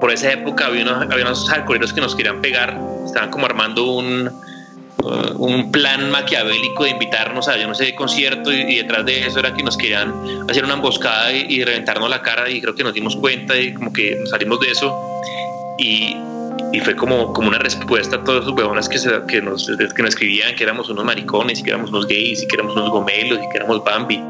por esa época había unos, había unos hardcoreeros que nos querían pegar, estaban como armando un, uh, un plan maquiavélico de invitarnos a yo no sé concierto y, detrás de eso era que nos querían hacer una emboscada y, reventarnos la cara y creo que nos dimos cuenta y como que salimos de eso y, y fue como, como una respuesta a todos esos huevones que, que, nos, que nos escribían que éramos unos maricones y que éramos unos gays y que éramos unos gomelos y que éramos Bambi.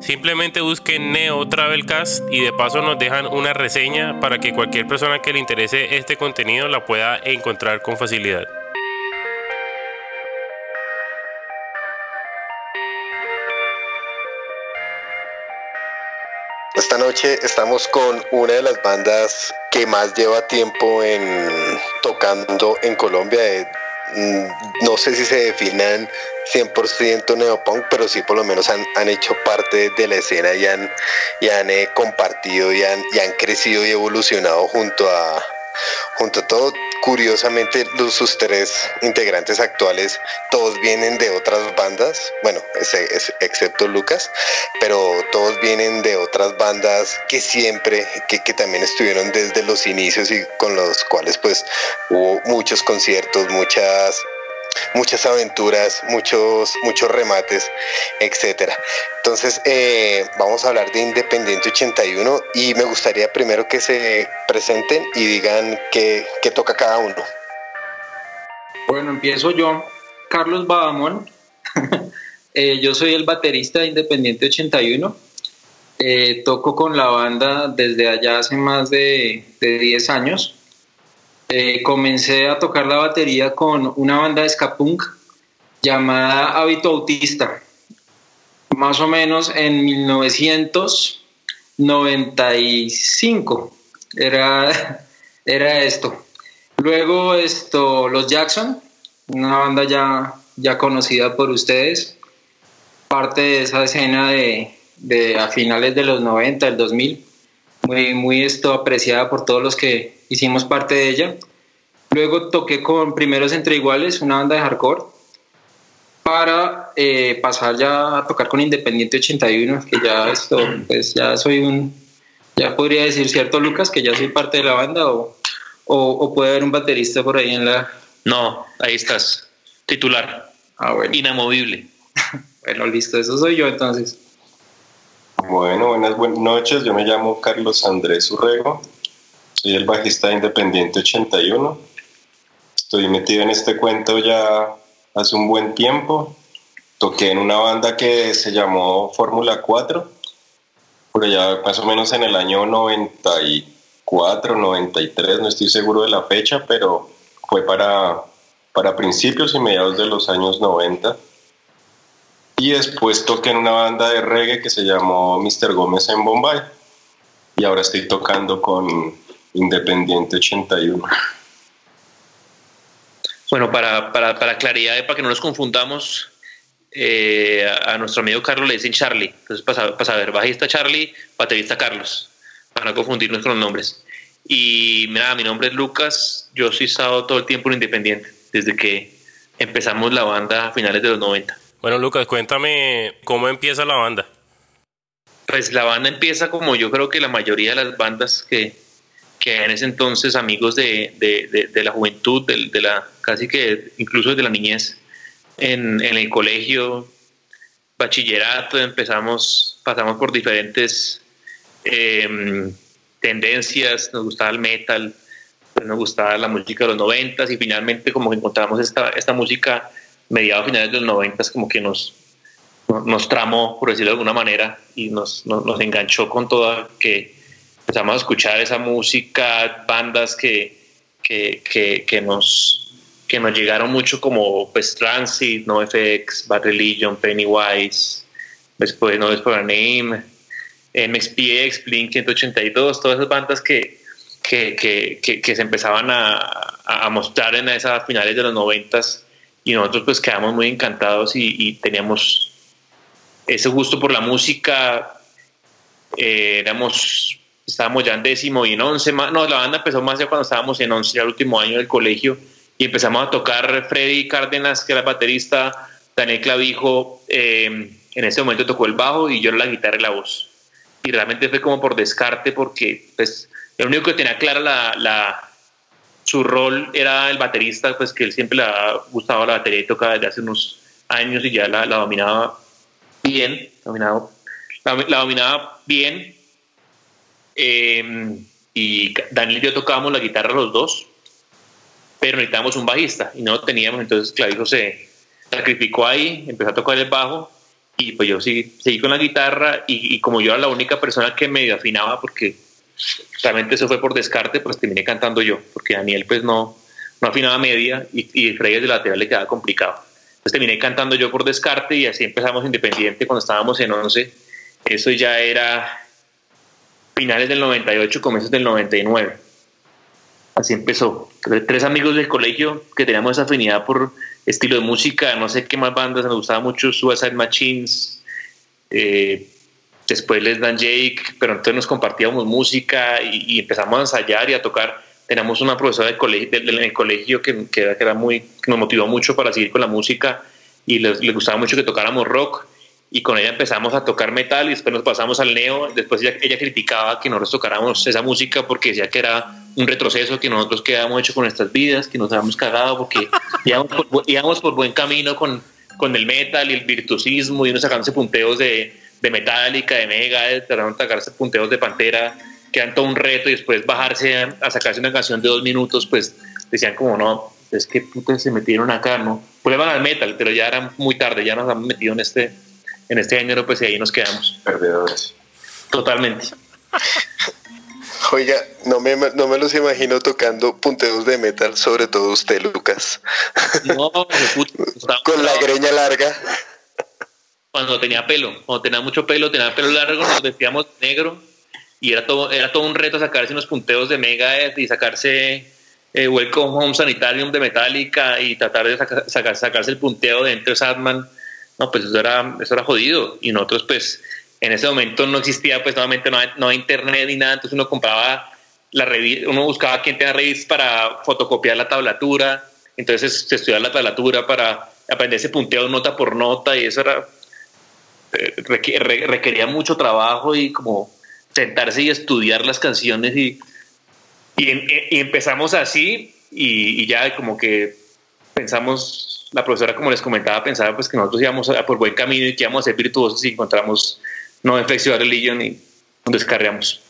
Simplemente busquen Neo Travelcast y de paso nos dejan una reseña para que cualquier persona que le interese este contenido la pueda encontrar con facilidad. Esta noche estamos con una de las bandas que más lleva tiempo en tocando en Colombia. Mm, no sé si se definan 100% neopunk, pero sí por lo menos han, han, hecho parte de la escena y han, y han eh, compartido y han, y han crecido y evolucionado junto a, junto a todo. Curiosamente, los, sus tres integrantes actuales, todos vienen de otras bandas, bueno, excepto Lucas, pero todos vienen de otras bandas que siempre, que, que también estuvieron desde los inicios y con los cuales pues hubo muchos conciertos, muchas muchas aventuras, muchos, muchos remates, etcétera. Entonces, eh, vamos a hablar de Independiente 81 y me gustaría primero que se presenten y digan qué, toca cada uno. Bueno, empiezo yo, Carlos Badamón. Eh, yo soy el baterista de Independiente 81. Eh, toco con la banda desde allá hace más de, de 10 años. Eh, comencé a tocar la batería con una banda de ska punk llamada Hábito Autista, más o menos en 1995 era, era esto. Luego esto, los Jackson, una banda ya, ya conocida por ustedes, parte de esa escena de, de a finales de los 90, del 2000, muy, muy esto apreciada por todos los que hicimos parte de ella. Luego toqué con Primeros Entre Iguales, una banda de hardcore, para eh, pasar ya a tocar con Independiente 81, que ya esto, pues ya soy un, ya podría decir cierto Lucas, que ya soy parte de la banda, o, o, puede haber un baterista por ahí en la... No, ahí estás, titular. Ah, bueno. Inamovible. bueno, listo, eso soy yo entonces. Bueno, buenas, buenas noches, yo me llamo Carlos Andrés Urrego, soy el bajista de Independiente 81. Estoy metido en este cuento ya hace un buen tiempo. Toqué en una banda que se llamó Fórmula 4, por allá más o menos en el año 94, 93, no estoy seguro de la fecha, pero fue para, para principios y mediados de los años 90. Y después toqué en una banda de reggae que se llamó Mr. Gómez en Bombay. Y ahora estoy tocando con Independiente 81. Bueno, para, para, para claridad, para que no nos confundamos, eh, a, nuestro amigo Carlos le dicen Charlie. Entonces, para, para saber, bajista Charlie, baterista Carlos, para no confundirnos con los nombres. Y mira, mi nombre es Lucas, yo soy estado todo el tiempo en Independiente, desde que empezamos la banda a finales de los 90. Bueno, Lucas, cuéntame cómo empieza la banda. Pues la banda empieza como yo creo que la mayoría de las bandas que, que en ese entonces amigos de, de, de, la juventud, de, la casi que incluso de la niñez, en, en, el colegio, bachillerato, empezamos, pasamos por diferentes em, tendencias, nos gustaba el metal, pues nos gustaba la música de los noventas y finalmente como que encontramos esta, esta música mediados finales de los noventas como que nos, nos tramó, por decirlo de alguna manera, y nos, nos, nos enganchó con toda que empezamos a escuchar esa música, bandas que, que, que, nos, que nos llegaron mucho como pues Transit, NoFX, Bad Religion, Pennywise, después No for Name, MXPX, Blink 182, todas esas bandas que, que, que, que, se empezaban a, a, mostrar en esas finales de los noventas y nosotros pues quedamos muy encantados y, teníamos ese gusto por la música. Eh, éramos, estábamos ya en décimo y en once, no, la banda empezó más ya cuando estábamos en once, el último año del colegio y empezamos a tocar Freddy Cárdenas, que era baterista, Daniel Clavijo, eh, en ese momento tocó el bajo y yo la guitarra y la voz. Y realmente fue como por descarte porque pues el único que tenía clara la su rol era el baterista, pues que él siempre le ha gustado la batería y tocaba desde hace unos años y ya la, dominaba bien, dominado, la, dominaba bien. Em, y Daniel y yo tocábamos la guitarra los dos, pero necesitábamos un bajista y no lo teníamos, entonces Clavijo se sacrificó ahí, empezó a tocar el bajo y pues yo seguí, seguí con la guitarra y, y, como yo era la única persona que medio afinaba porque realmente eso fue por descarte, pues terminé cantando yo, porque Daniel pues no, no afinaba media y, y Freddy de lateral le quedaba complicado. Entonces terminé cantando yo por descarte y así empezamos independiente cuando estábamos en 11. Eso ya era finales del 98, comienzos del 99. Así empezó. Tres amigos del colegio que teníamos esa afinidad por estilo de música, no sé qué más bandas, nos gustaba mucho Suicide Machines, eh, después les dan Jake, pero entonces nos compartíamos música y, empezamos a ensayar y a tocar. Teníamos una profesora de colegio, en el colegio que, que, era muy, nos motivó mucho para seguir con la música y les, gustaba mucho que tocáramos rock y con ella empezamos a tocar metal y después nos pasamos al neo. Después ella, ella criticaba que nosotros tocáramos esa música porque decía que era un retroceso que nosotros quedamos hecho con nuestras vidas, que nos habíamos cagado porque íbamos por, íbamos por buen camino con, con el metal y el virtuosismo y unos sacándose punteos de, de Metallica, de Mega, de trataron de sacarse punteos de Pantera, que eran todo un reto y después bajarse a, sacarse una canción de dos minutos, pues decían como no, es que putas se metieron acá, ¿no? Prueban al metal, pero ya era muy tarde, ya nos han metido en este, en este género, pues y ahí nos quedamos. Perdedores. Totalmente. Oiga, no me, no me los imagino tocando punteos de metal, sobre todo usted, Lucas. No, Con la greña larga cuando tenía pelo, cuando tenía mucho pelo, tenía pelo largo, nos vestíamos negro y era todo, era todo un reto sacarse unos punteos de Megadeth y sacarse eh, Welcome Home Sanitarium de Metallica y tratar de sacar, sacarse el punteo de Enter Sadman. No, pues eso era, eso era jodido. Y nosotros, pues, en ese momento no existía, pues, nuevamente no, no había internet ni nada, entonces uno compraba la revista, uno buscaba quien tenga revistas para fotocopiar la tablatura, entonces se estudiaba la tablatura para aprender ese punteo nota por nota y eso era eh, requería mucho trabajo y como sentarse y estudiar las canciones y, y, empezamos así y, ya como que pensamos, la profesora como les comentaba pensaba pues que nosotros íbamos por buen camino y que íbamos a ser virtuosos y encontramos no Infección Religion y descargamos.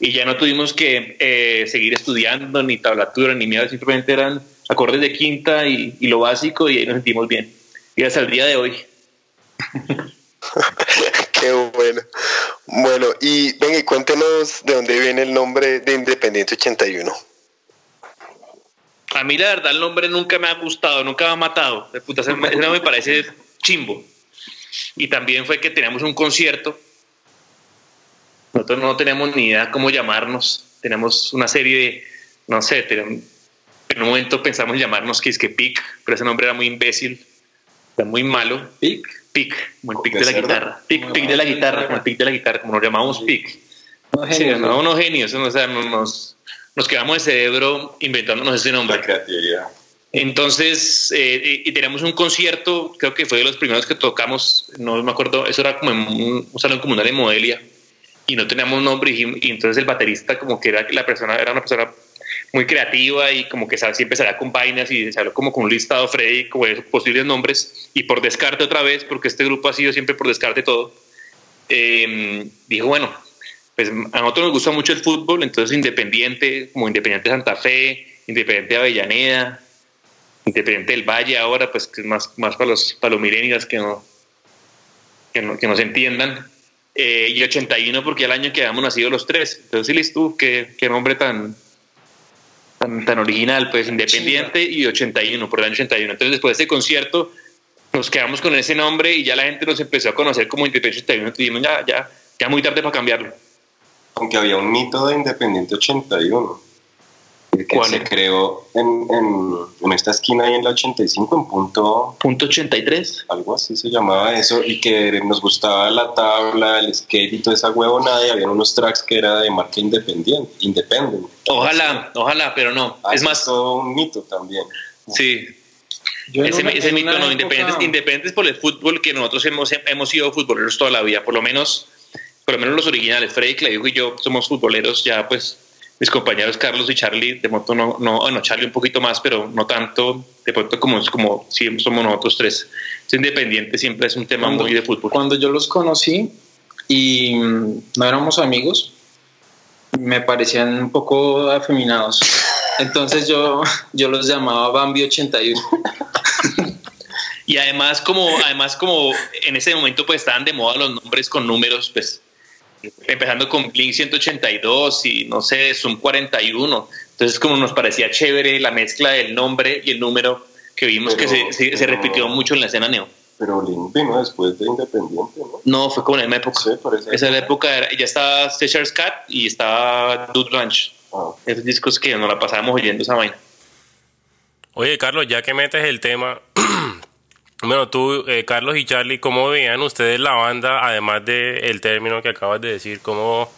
Y ya no tuvimos que eh, seguir estudiando ni tablatura ni miedo, simplemente eran acordes de quinta y, y lo básico y ahí nos sentimos bien. Y hasta el día de hoy. Qué bueno. Bueno, y venga, y cuéntenos de dónde viene el nombre de Independiente 81. A mí la verdad el nombre nunca me ha gustado, nunca me ha matado. De puta, me parece chimbo. Y también fue que teníamos un concierto. Nosotros no tenemos ni idea cómo llamarnos. Tenemos una serie de, no sé, en un momento pensamos llamarnos que es que Pic, pero ese nombre era muy imbécil, era muy malo. Pic pick, como el pick de la guitarra. Pick, de la guitarra, como el pick de la guitarra, como nos llamamos pick. Sí, no, unos genios, o sea, nos, nos quedamos de cerebro inventándonos ese nombre. Entonces, eh, y, teníamos un concierto, creo que fue de los primeros que tocamos, no me acuerdo, eso era como en un, un salón comunal de Modelia, y no teníamos nombre, y, y, entonces el baterista como que era la persona, era una persona muy creativa y como que siempre salía con vainas y se habló como con un listado Freddy como de posibles nombres y por descarte otra vez, porque este grupo ha sido siempre por descarte todo, em, dijo, bueno, pues a nosotros nos gusta mucho el fútbol, entonces Independiente, como Independiente Santa Fe, Independiente Avellaneda, Independiente del Valle ahora, pues que es más, más para los, para los milenios que no, que no, que nos entiendan. Eh, y 81 porque el año que habíamos nacido los tres. Entonces, listo, qué, qué nombre tan, tan, original, pues Independiente y 81, por el año 81. Entonces, después de ese concierto, nos quedamos con ese nombre y ya la gente nos empezó a conocer como Independiente 81. Dijimos, ya, ya, ya muy tarde para cambiarlo. Aunque había un mito de Independiente 81. que se creó en, en, en, esta esquina ahí en la 85, en punto... Punto 83. Algo así se llamaba eso, y que nos gustaba la tabla, el skate y toda esa huevonada, y había unos tracks que era de marca independiente. Independent. Ojalá, ojalá, pero no. Ah, es más... todo un mito también. Sí. ese, ese mito no, independientes, independientes por el fútbol, que nosotros hemos, hemos sido futboleros toda la vida, por lo menos, por lo menos los originales. Freddy Clavijo y yo somos futboleros ya pues mis compañeros Carlos y Charlie, de pronto no, no, bueno, Charlie un poquito más, pero no tanto, de pronto como, como siempre somos nosotros tres. Es independiente, siempre es un tema cuando, muy de fútbol. Cuando yo los conocí y no éramos amigos, me parecían un poco afeminados. Entonces yo, yo los llamaba Bambi 81. y además como, además como en ese momento pues estaban de moda los nombres con números, pues empezando con Blink 182 y no sé, Zoom 41. Entonces como nos parecía chévere la mezcla del nombre y el número que vimos pero, que se, se, se, repitió mucho en la escena neo. Pero Blink vino después de Independiente, ¿no? No, fue como en la misma época. Sí, esa, esa época era, ya estaba Stitcher's Cat y estaba Dude Ranch. Ah. Esos discos que nos la pasábamos oyendo esa vaina. Oye, Carlos, ya que metes el tema, bueno, tú, eh, Carlos y Charlie, ¿cómo veían ustedes la banda, además del el término que acabas de decir? ¿Cómo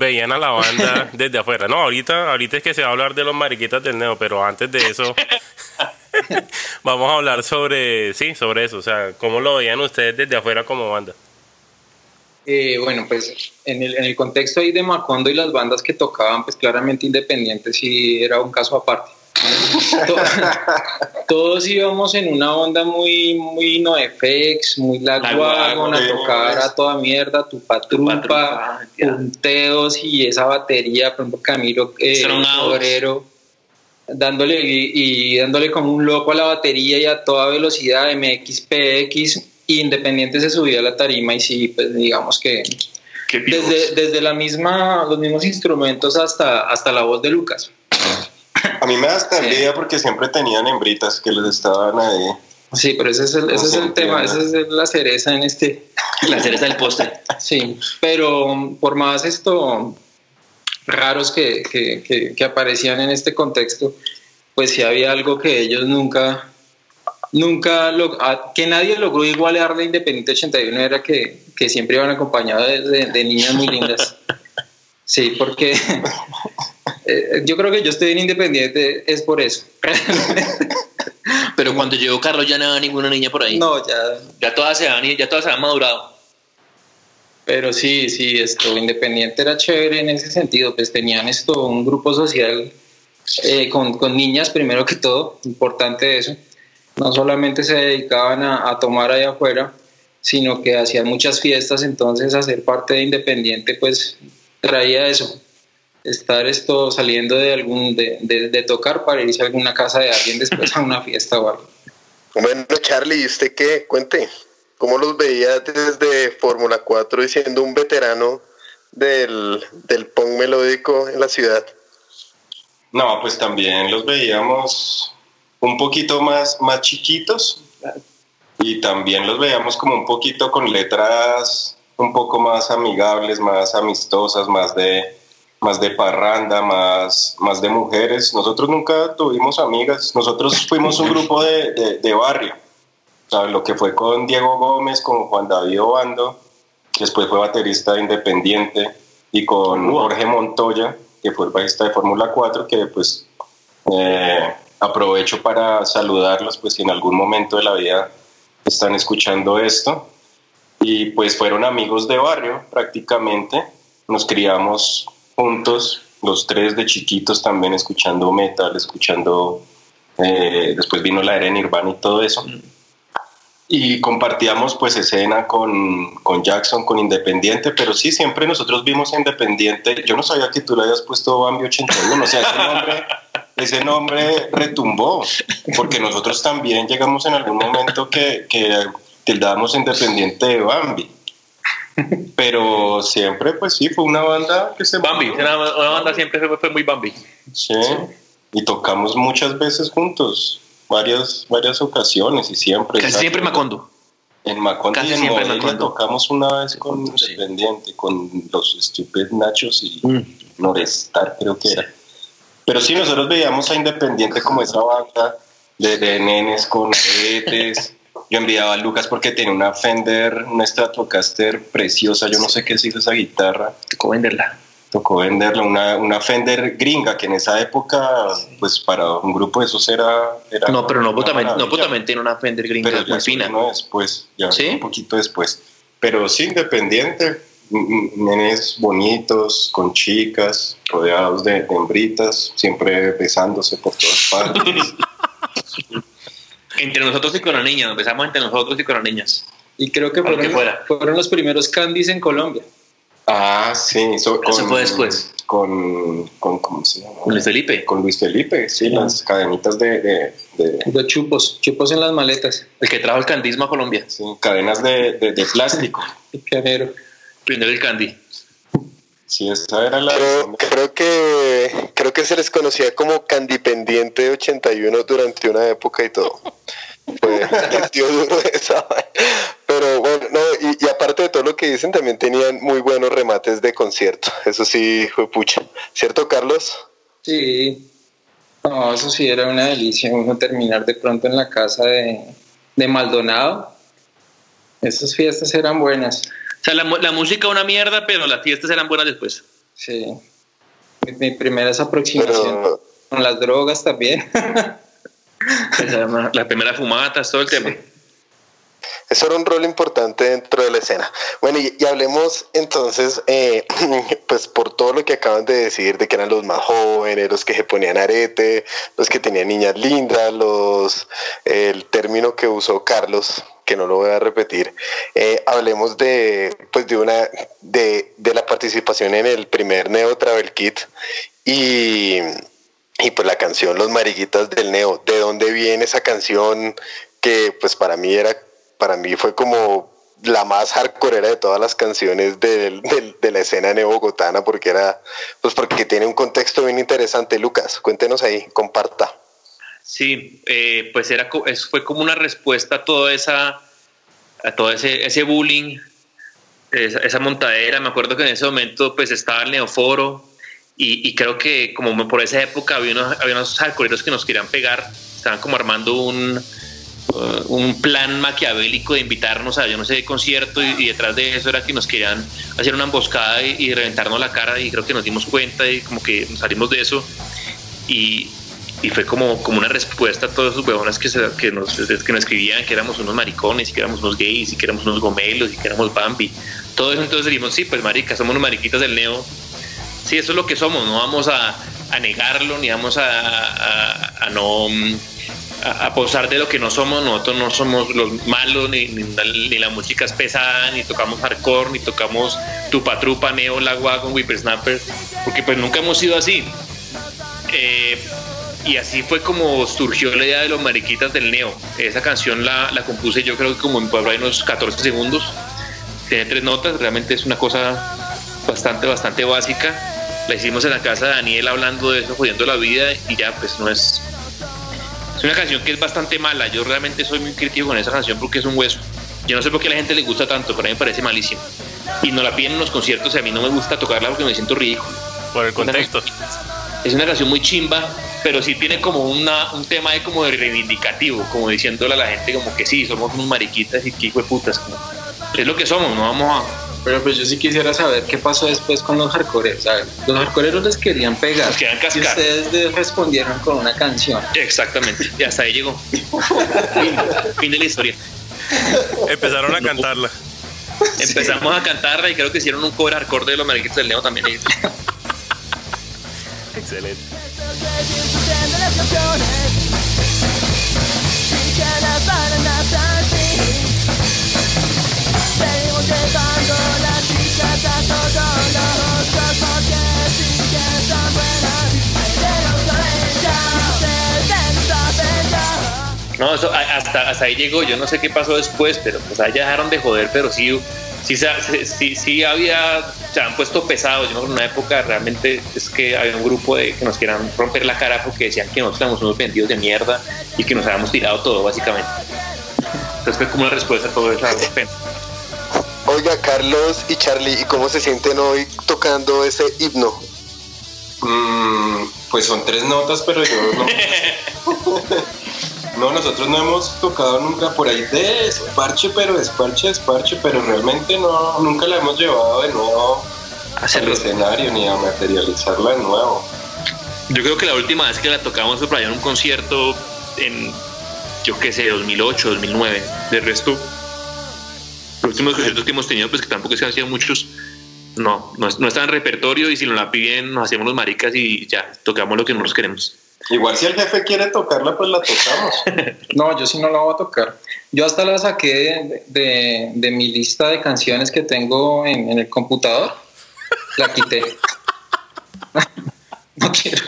veían a la banda desde afuera? No, ahorita, ahorita es que se va a hablar de los mariquitas del neo, pero antes de eso, vamos a hablar sobre, sí, sobre eso. O sea, ¿cómo lo veían ustedes desde afuera como banda? Eh, bueno, pues en el, en el contexto ahí de Macondo y las bandas que tocaban, pues claramente independientes sí era un caso aparte. todos, íbamos en una onda muy, muy NoFX, muy Lagwagon, a tocar a toda mierda, tu patrupa, punteos y esa batería, por ejemplo, Camilo eh, Obrero, dándole y, y, dándole como un loco a la batería y a toda velocidad, MXPX, y Independiente se subía a la tarima y sí, pues digamos que desde, desde la misma, los mismos instrumentos hasta, hasta la voz de Lucas. A mí me da hasta envidia sí. porque siempre tenían hembritas que les estaban ahí. Sí, pero ese es el, ese es el tema, esa es la cereza en este. La cereza del postre. Sí, pero por más esto raros que, que, que, que aparecían en este contexto, pues sí había algo que ellos nunca, nunca, lo, que nadie logró igualar de Independiente 81 era que, que siempre iban acompañados de, de, de niñas muy lindas. Sí, porque eh, yo creo que yo estoy en Independiente es por eso. Pero cuando llegó Carlos ya no había ninguna niña por ahí. No, ya. Ya todas se han, ya todas se han madurado. Pero sí, sí, esto, Independiente era chévere en ese sentido, pues tenían esto, un grupo social eh, con, con, niñas primero que todo, importante eso. No solamente se dedicaban a, a tomar allá afuera, sino que hacían muchas fiestas, entonces hacer parte de Independiente pues traía eso, estar esto saliendo de algún de, de, de, tocar para irse a alguna casa de alguien después a una fiesta o algo. Bueno, Charlie, ¿y usted qué? Cuente, ¿cómo los veía desde Fórmula 4 y siendo un veterano del, del punk melódico en la ciudad? No, pues también los veíamos un poquito más, más chiquitos y también los veíamos como un poquito con letras un poco más amigables, más amistosas, más de, más de parranda, más, más de mujeres. Nosotros nunca tuvimos amigas, nosotros fuimos un grupo de, de, de barrio. O sea, lo que fue con Diego Gómez, con Juan David Obando, después fue baterista independiente, y con Jorge Montoya, que fue el bajista de Fórmula 4, que pues eh, aprovecho para saludarlos, pues si en algún momento de la vida están escuchando esto y pues fueron amigos de barrio prácticamente. Nos criamos juntos, los tres de chiquitos también escuchando metal, escuchando, eh, después vino la era Nirvana y todo eso. Y compartíamos pues escena con, con, Jackson, con Independiente, pero sí, siempre nosotros vimos Independiente. Yo no sabía que tú le habías puesto Bambi 81, o sea, ese nombre, ese nombre retumbó, porque nosotros también llegamos en algún momento que, que tildábamos Independiente de Bambi. Pero siempre, pues sí, fue una banda que se... Bambi, una, una banda siempre fue, fue muy Bambi. Sí, sí, y tocamos muchas veces juntos, varias, varias ocasiones y siempre. Casi siempre Macondo. En Macondo Casi y en siempre Morelia Macondo. tocamos una vez con Sí. Independiente, con los Stupid Nachos y Mm. Norestar creo que era. Pero sí, nosotros veíamos a Independiente como esa banda de, de nenes con aretes. Yo enviaba a Lucas porque tenía una Fender, una Stratocaster preciosa. Yo no sé qué es esa guitarra. Tocó venderla. Tocó venderla, una, una Fender gringa, que en esa época, pues para un grupo de esos era. era No, pero no, también, no, también tiene una Fender gringa Pero muy fina. después, ya ¿Sí? un poquito después. Pero sí, independiente, n- n- nenes bonitos, con chicas, rodeados de, de hembritas, siempre besándose por todas partes. Entre nosotros y con las niñas, empezamos entre nosotros y con las niñas. Y creo que fueron, fuera. fueron los primeros candies en Colombia. ah, sí, eso, Eso fue después. Con, con, ¿cómo se llama? Con Luis Felipe. Con Luis Felipe, sí, las cadenitas de, de- chupos, chupos en las maletas. El que trajo el candismo a Colombia. sí, cadenas de, de- de plástico. Picanero. Primero el candy. Sí, esa era la... Pero creo que creo que se les conocía como Candipendiente 81 durante una época y todo. Fue dio duro esa vaina. Pero bueno, no, y, y aparte de todo lo que dicen, también tenían muy buenos remates de concierto. Eso sí fue pucha. ¿Cierto, Carlos? Sí. No, eso sí era una delicia. Uno terminar de pronto en la casa de, de Maldonado. Esas fiestas eran buenas. O sea, la, mu- la música una mierda, pero las fiestas eran buenas después. Sí. Mi, mi primera aproximación Pero con las drogas también. Las primeras fumatas, todo el tema. Eso era un rol importante dentro de la escena. Bueno, y, y hablemos entonces, eh, pues por todo lo que acaban de decir, de que eran los más jóvenes, los que se ponían arete, los que tenían niñas lindas, los el término que usó Carlos, que no lo voy a repetir. eh, hablemos de, pues de una, de, de la participación en el primer Neo Travel Kit y y pues la canción Los Mariquitas del Neo, ¿de dónde viene esa canción que pues para mí era, para mí fue como la más hardcore de todas las canciones del- de la escena neo-bogotana porque era, pues porque tiene un contexto bien interesante. Lucas, cuéntenos ahí, comparta. Sí, eh, pues era, fue como una respuesta a toda esa, a todo ese, ese bullying, esa, esa montadera. Me acuerdo que en ese momento pues estaba el Neoforo y, y creo que como por esa época había unos, había unos hardcoreeros que nos querían pegar, estaban como armando un, uh, un plan maquiavélico de invitarnos a yo no sé concierto y, y detrás de eso era que nos querían hacer una emboscada y, y reventarnos la cara y creo que nos dimos cuenta y como que salimos de eso y, y fue como, como una respuesta a todos esos huevones que, nos, que nos escribían que éramos unos maricones y que éramos unos gays y que éramos unos gomelos y que éramos Bambi. Todo eso entonces dijimos, sí, pues marica, somos unos mariquitas del neo. Sí, eso es lo que somos, no vamos a, negarlo ni vamos a, no a, posar de lo que no somos. Nosotros no somos los malos, ni, ni, la música es pesada, ni tocamos hardcore, ni tocamos tupa trupa, neo, la con whippersnapper, porque pues nunca hemos sido así. Eh, y así fue como surgió la idea de los mariquitas del neo. Esa canción la, la compuse yo creo que como en por ahí unos 14 segundos. Tiene tres notas, realmente es una cosa bastante, bastante básica. La hicimos en la casa de Daniel hablando de eso, jodiendo la vida y ya pues no es... Es una canción que es bastante mala. Yo realmente soy muy crítico con esa canción porque es un hueso. Yo no sé por qué a la gente le gusta tanto, pero a mí me parece malísimo. Y nos la piden en los conciertos y a mí no me gusta tocarla porque me siento ridículo. Por el contexto. Es una canción muy chimba, pero sí tiene como una, un tema de como de reivindicativo, como diciéndole a la gente como que sí, somos unos mariquitas y que hijo de putas. como, es lo que somos, no vamos a... Pero pues yo sí quisiera saber qué pasó después con los hardcoreeros. ¿saben? Los hardcoreros les querían pegar. Les querían cascar. Y ustedes respondieron con una canción. Exactamente, y hasta ahí llegó. fin, fin de la historia. Empezaron a cantarla. Empezamos a cantarla y creo que hicieron un cover hardcore de los mariquitas del Neo también. Ya No, eso, hasta ahí llegó. Yo no sé qué pasó después, pero pues ahí ya dejaron de joder, pero sí, sí, se- sí, sí había, se han puesto pesados. Yo me acuerdo en una época realmente es que había un grupo de que nos querían romper la cara porque decían que nosotros éramos unos vendidos de mierda y que nos habíamos tirado todo, básicamente. Entonces fue como una respuesta a todo eso. pena. Oiga, Carlos y Charlie, ¿y cómo se sienten hoy tocando ese himno? Mm, pues son tres notas, pero yo no. no, nosotros no hemos tocado nunca por ahí de esparche, pero esparche, esparche, pero realmente no, nunca la hemos llevado de nuevo al escenario ni a materializarla de nuevo. Yo creo que la última vez que la tocamos fue por allá en un concierto en, yo qué sé, 2008, 2009. De resto, los últimos conciertos que hemos tenido, pues que tampoco que han sido muchos, no, no, no están en repertorio y si nos la piden, nos hacemos los maricas y ya, tocamos lo que nosotros queremos. Igual si el jefe quiere tocarla, pues la tocamos. No, yo sí no la voy a tocar. Yo hasta la saqué de, de- de mi lista de canciones que tengo en, en el computador. La quité. No quiero.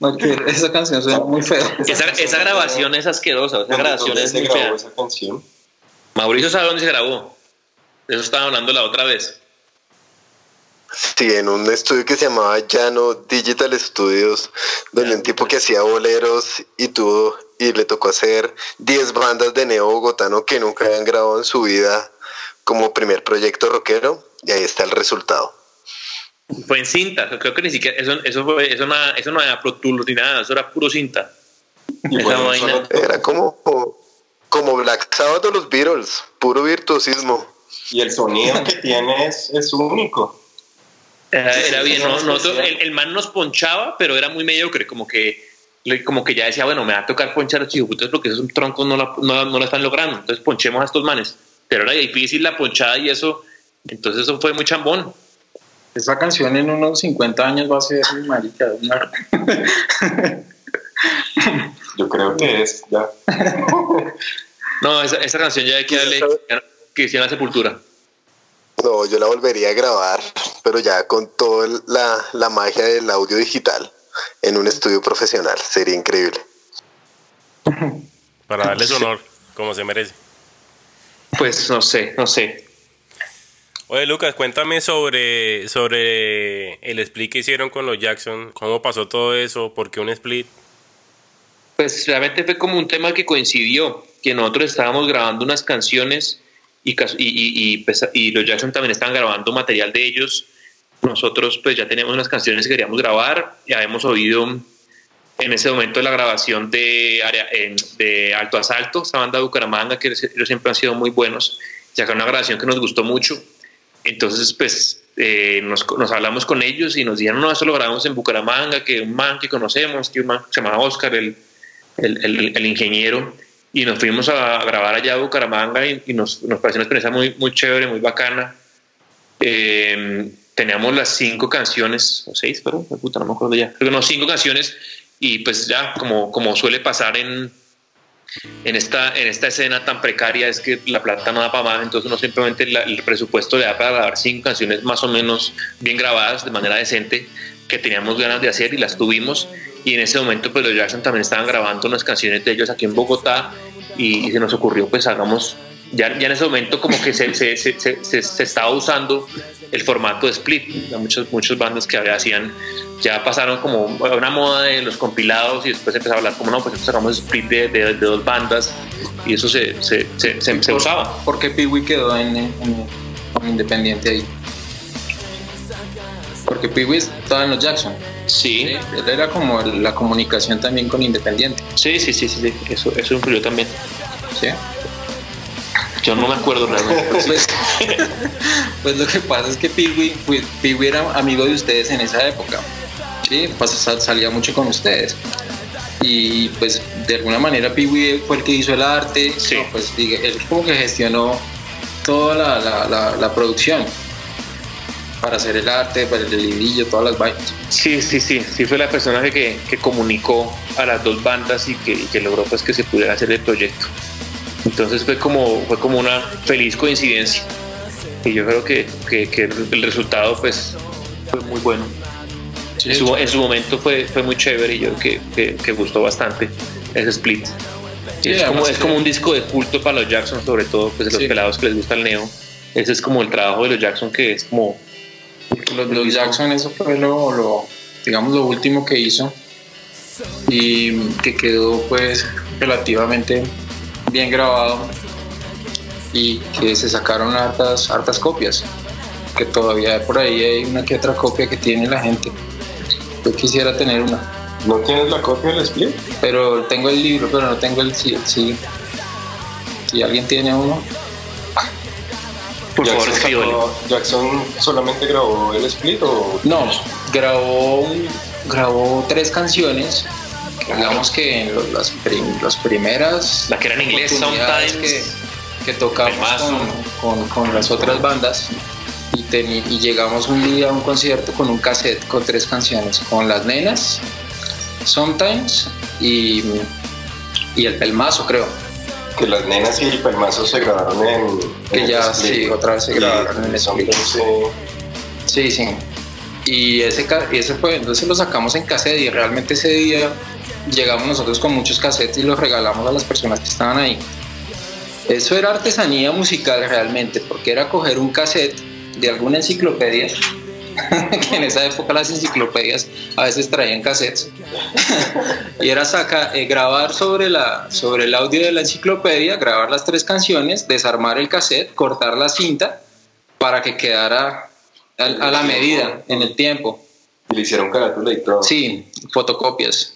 No quiero. Esa canción suena muy fea. Esa, esa grabación es asquerosa, esa grabación ¿Dónde es muy fea. esa canción? Mauricio sabe dónde se grabó. Eso estaba hablando la otra vez. Sí, en un estudio que se llamaba Llano Digital Studios, donde un tipo que hacía boleros y tuvo y le tocó hacer 10 bandas de neo bogotano que nunca habían grabado en su vida como primer proyecto rockero y ahí está el resultado. Fue en cinta, creo que ni siquiera, eso, eso, fue, eso, no, eso no era Pro Tools ni nada, eso era puro cinta. Y Esa bueno, vaina. solo- Era como, como Black Sabbath o los Beatles, puro virtuosismo. y el sonido que tiene es, es único. Era, Sí, era bien, el, el man nos ponchaba, pero era muy mediocre, como que, como que ya decía, bueno, me va a tocar ponchar a los chihuahuitas porque esos troncos no la, no, no la están logrando, entonces ponchemos a estos manes. Pero era difícil la ponchada y eso, entonces eso fue muy chambón. Esa canción en unos 50 años va a ser marica. una- Yo creo que es ya. No, esa, esa canción ya hay que darle que hicieron la sepultura. No, yo la volvería a grabar, pero ya con toda la, la magia del audio digital en un estudio profesional. Sería increíble. Para darles honor, como se merece. Pues no sé, no sé. Oye, Lucas, cuéntame sobre, sobre el split que hicieron con los Jackson. ¿Cómo pasó todo eso? ¿Por qué un split? Pues realmente fue como un tema que coincidió, que nosotros estábamos grabando unas canciones y, cas- y, y, y, pues, y los Jackson también estaban grabando material de ellos. Nosotros pues ya teníamos unas canciones que queríamos grabar, ya hemos oído en ese momento la grabación de, de Alto Asalto, esta banda de Bucaramanga, que ellos siempre han sido muy buenos, que una grabación que nos gustó mucho. Entonces, pues eh, nos, nos hablamos con ellos y nos dijeron, no, eso lo grabamos en Bucaramanga, que un man que conocemos, que un man que se llama Oscar, el, el, el- el ingeniero, y nos fuimos a grabar allá a Bucaramanga y, y nos, nos pareció una experiencia muy, muy chévere, muy bacana. Eh, teníamos las cinco canciones, o seis, pero puta, no me acuerdo ya, creo que no, cinco canciones, y pues ya, como, como suele pasar en, en esta, en esta escena tan precaria es que la plata no da para más, entonces uno simplemente la- el presupuesto le da para grabar cinco canciones más o menos bien grabadas de manera decente que teníamos ganas de hacer y las tuvimos y en ese momento pues los Jackson también estaban grabando unas canciones de ellos aquí en Bogotá y, y se nos ocurrió pues hagamos ya, ya en ese momento como que se, se, se, se, estaba usando el formato de split Ya muchas muchas bandas que hacían ya pasaron como a una moda de los compilados y después empezó a hablar como no pues hagamos split de, de, de dos bandas y eso se, se, se, se- usaba ¿Por qué Pee Wee quedó en, en- como independiente ahí? Porque Pee Wee estaba en los Jackson. sí Él era como la comunicación también con Independiente. sí sí sí, sí, sí. Eso, eso influyó también ¿sí? Yo no me acuerdo realmente Pues, pues lo que pasa es que pues, Wee era amigo de ustedes en esa época. Sí, pues, sal- salía mucho con ustedes. Y pues de alguna manera Wee fue el que hizo el arte. Sí. ¿no? Pues él como que gestionó toda la, la- la- la producción para hacer el arte, para el librillo, todas las vainas. Sí, sí, sí, sí fue la persona que, que comunicó a las dos bandas y que, y que logró pues que se pudiera hacer el proyecto. Entonces fue como, fue como una feliz coincidencia. Y yo creo que, que- que el resultado pues fue muy bueno. En su, en su momento fue, fue muy chévere y yo creo que, que, gustó bastante ese split. Sí, es, como, es como un disco de culto para los Jackson, sobre todo pues los Sí. pelados que les gusta el neo. Ese es como el trabajo de los Jackson que es como Los, los Jackson, eso fue lo, lo, digamos, lo último que hizo y que quedó pues relativamente bien grabado y que se sacaron hartas, hartas copias, que todavía por ahí hay una que otra copia que tiene la gente. Yo quisiera tener una, ¿No tienes la copia del split? pero tengo el libro, pero no tengo el sí. sí. Si alguien tiene uno, Por favor, Jackson, sacó- Jackson solamente grabó el split o no, grabó, un- grabó tres canciones. Digamos que en lo- las, prim- las primeras La que era en inglés, oportunidades Sometimes. que, que tocamos con, con- con las otras bandas y, llegamos un día a un concierto con un cassette con tres canciones, con las nenas, Sometimes y, y el pelmazo creo, que las nenas y el pelmazo se grabaron en. Que en ya, sí, otra vez se grabaron en el sí. sí. Y ese, y ese fue, entonces lo sacamos en cassette y realmente ese día llegamos nosotros con muchos cassettes y los regalamos a las personas que estaban ahí. Eso era artesanía musical realmente, porque era coger un cassette de alguna enciclopedia, que en esa época las enciclopedias a veces traían cassettes, y era sacar, eh, grabar sobre, la, sobre el audio de la enciclopedia, grabar las tres canciones, desarmar el cassette, cortar la cinta para que quedara a, a la medida, en el tiempo. Y le hicieron carátula y todo. Sí, fotocopias.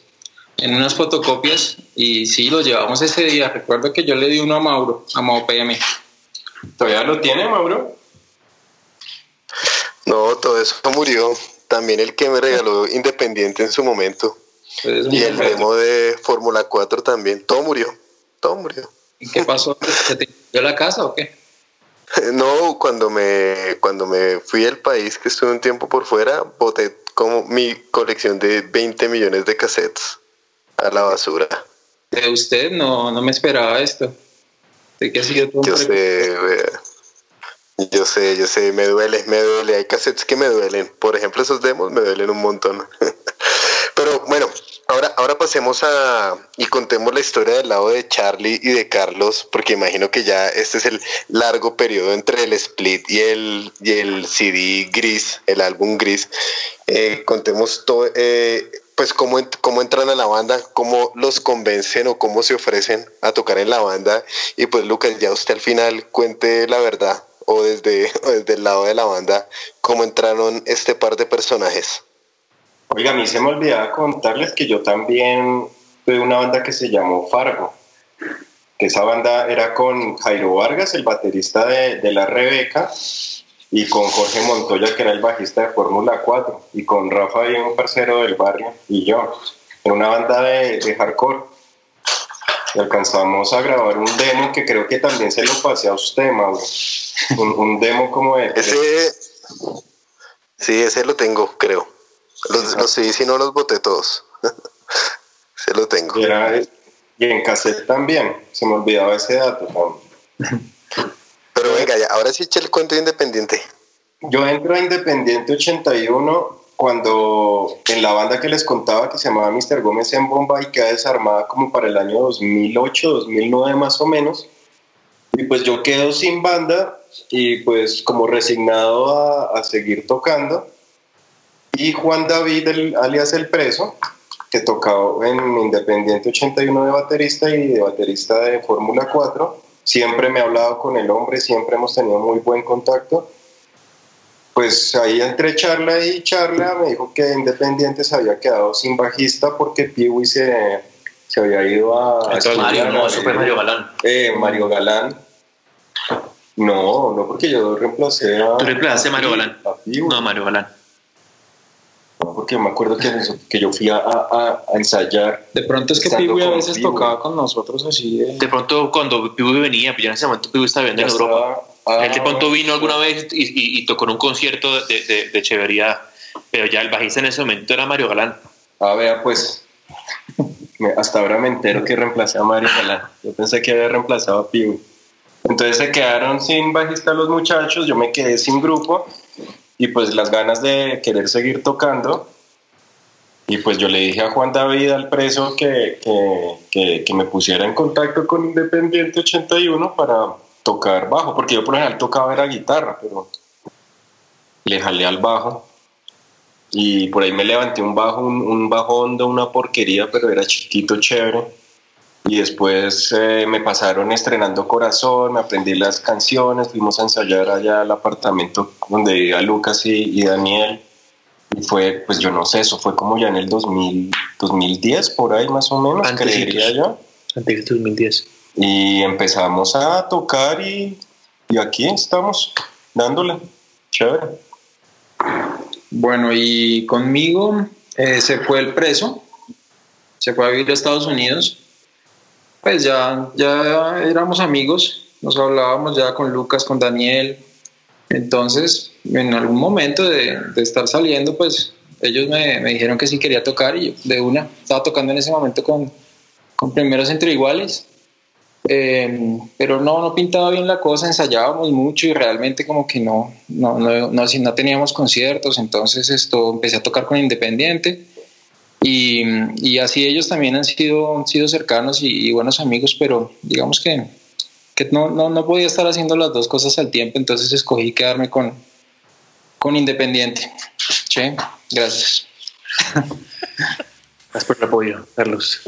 En unas fotocopias y sí, lo llevamos ese día. Recuerdo que yo le di uno a Mauro, a Mau PM. ¿Todavía lo tiene, Mauro? No, todo eso murió. También el que me regaló Independiente en su momento. Y el demo de Fórmula 4 también. Todo murió. Todo murió. ¿Y ¿Qué pasó? ¿Se te dio la casa o qué? No, cuando me, cuando me fui del país, que estuve un tiempo por fuera, boté como mi colección de 20 millones de cassettes a la basura. De usted no, no me esperaba esto. De que ha sido todo Yo sé, vea. yo sé, yo sé, me duele, me duele. Hay cassettes que me duelen. Por ejemplo, esos demos me duelen un montón. Pero bueno, ahora, ahora pasemos a y contemos la historia del lado de Charlie y de Carlos, porque imagino que ya este es el largo periodo entre el split y el, y el CD gris, el álbum gris. Eh, contemos todo, eh, pues cómo, cómo entran a la banda, cómo los convencen o cómo se ofrecen a tocar en la banda. Y pues Lucas, ya usted al final cuente la verdad o desde, desde el lado de la banda, cómo entraron este par de personajes. Oiga, a mí se me olvidaba contarles que yo también tuve una banda que se llamó Fargo. Que esa banda era con Jairo Vargas, el baterista de, de La Rebeca, y con Jorge Montoya, que era el bajista de Fórmula 4, y con Rafa, y un parcero del barrio, y yo. Era una banda de, de hardcore. Y alcanzamos a grabar un demo que creo que también se lo pasé a usted, Mauro. Un, un demo como de... Ese, sí, ese lo tengo, creo. Los, los sí, si no los boté todos. Se lo tengo. Era, y en cassette también, se me olvidaba ese dato. también. Pero venga, ya, ahora sí eché el cuento de independiente. Yo entro a Independiente 81 cuando en la banda que les contaba que se llamaba Mr. Gómez en Bomba y queda desarmada como para el año 2008, 2009 más o menos. Y pues yo quedo sin banda y pues como resignado a, a seguir tocando. Y Juan David, el- alias El Preso, que tocaba en Independiente 81 de baterista y de baterista de Fórmula 4, siempre me ha hablado con el hombre, siempre hemos tenido muy buen contacto. Pues ahí entre charla y charla me dijo que Independiente se había quedado sin bajista porque Piwi se, se había ido a... Entonces, Mario, no, fue Mario Galán. eh, Mario Galán. No, no, porque yo reemplacé a. Tú reemplazaste a Mario Galán. a. No, Mario Galán. Porque me acuerdo que, que yo fui a, a- a ensayar. De pronto es que Piwi a veces Piwi. tocaba con nosotros así de... De pronto, cuando Pibu venía, pues ya en ese momento Pibu estaba viviendo en Europa. estaba- Él de ah, pronto vino alguna vez y, y- y tocó en un concierto de, de, de pero ya el bajista en ese momento era Mario Galán. Ah, vea, pues. hasta ahora me entero que reemplacé a Mario Galán. Yo pensé que había reemplazado a Piwi. Entonces se quedaron sin bajista los muchachos, yo me quedé sin grupo y pues las ganas de querer seguir tocando. Y pues yo le dije a Juan David, al preso, que, que, que, me pusiera en contacto con Independiente 81 para tocar bajo, porque yo por lo general tocaba era guitarra, pero le jalé al bajo y por ahí me levanté un bajo, un, un bajo hondo, una porquería, pero era chiquito, chévere. Y después eh, me pasaron estrenando Corazón, aprendí las canciones, fuimos a ensayar allá al apartamento donde vivía Lucas y Daniel. Y fue, pues yo no sé, eso fue como ya en el 2000, 2010, por ahí más o menos, Antecitos. creería yo. Antes de 2010. Y empezamos a tocar y, y aquí estamos, dándole. Chévere. Bueno, y conmigo eh, se fue el preso, se fue a vivir a Estados Unidos. Pues ya, ya éramos amigos, nos hablábamos ya con Lucas, con Daniel. Entonces, en algún momento de, de estar saliendo, pues ellos me, me dijeron que sí quería tocar y yo de una estaba tocando en ese momento con, con primeros entre iguales. Eh, pero no, no pintaba bien la cosa, ensayábamos mucho y realmente como que no, no, no, no, si no teníamos conciertos, entonces esto empecé a tocar con Independiente y, y así ellos también han sido, han sido cercanos y, y buenos amigos, pero digamos que, que no, no, no podía estar haciendo las dos cosas al tiempo, entonces escogí quedarme con, con Independiente. Sí, gracias. Gracias por el apoyo, Carlos.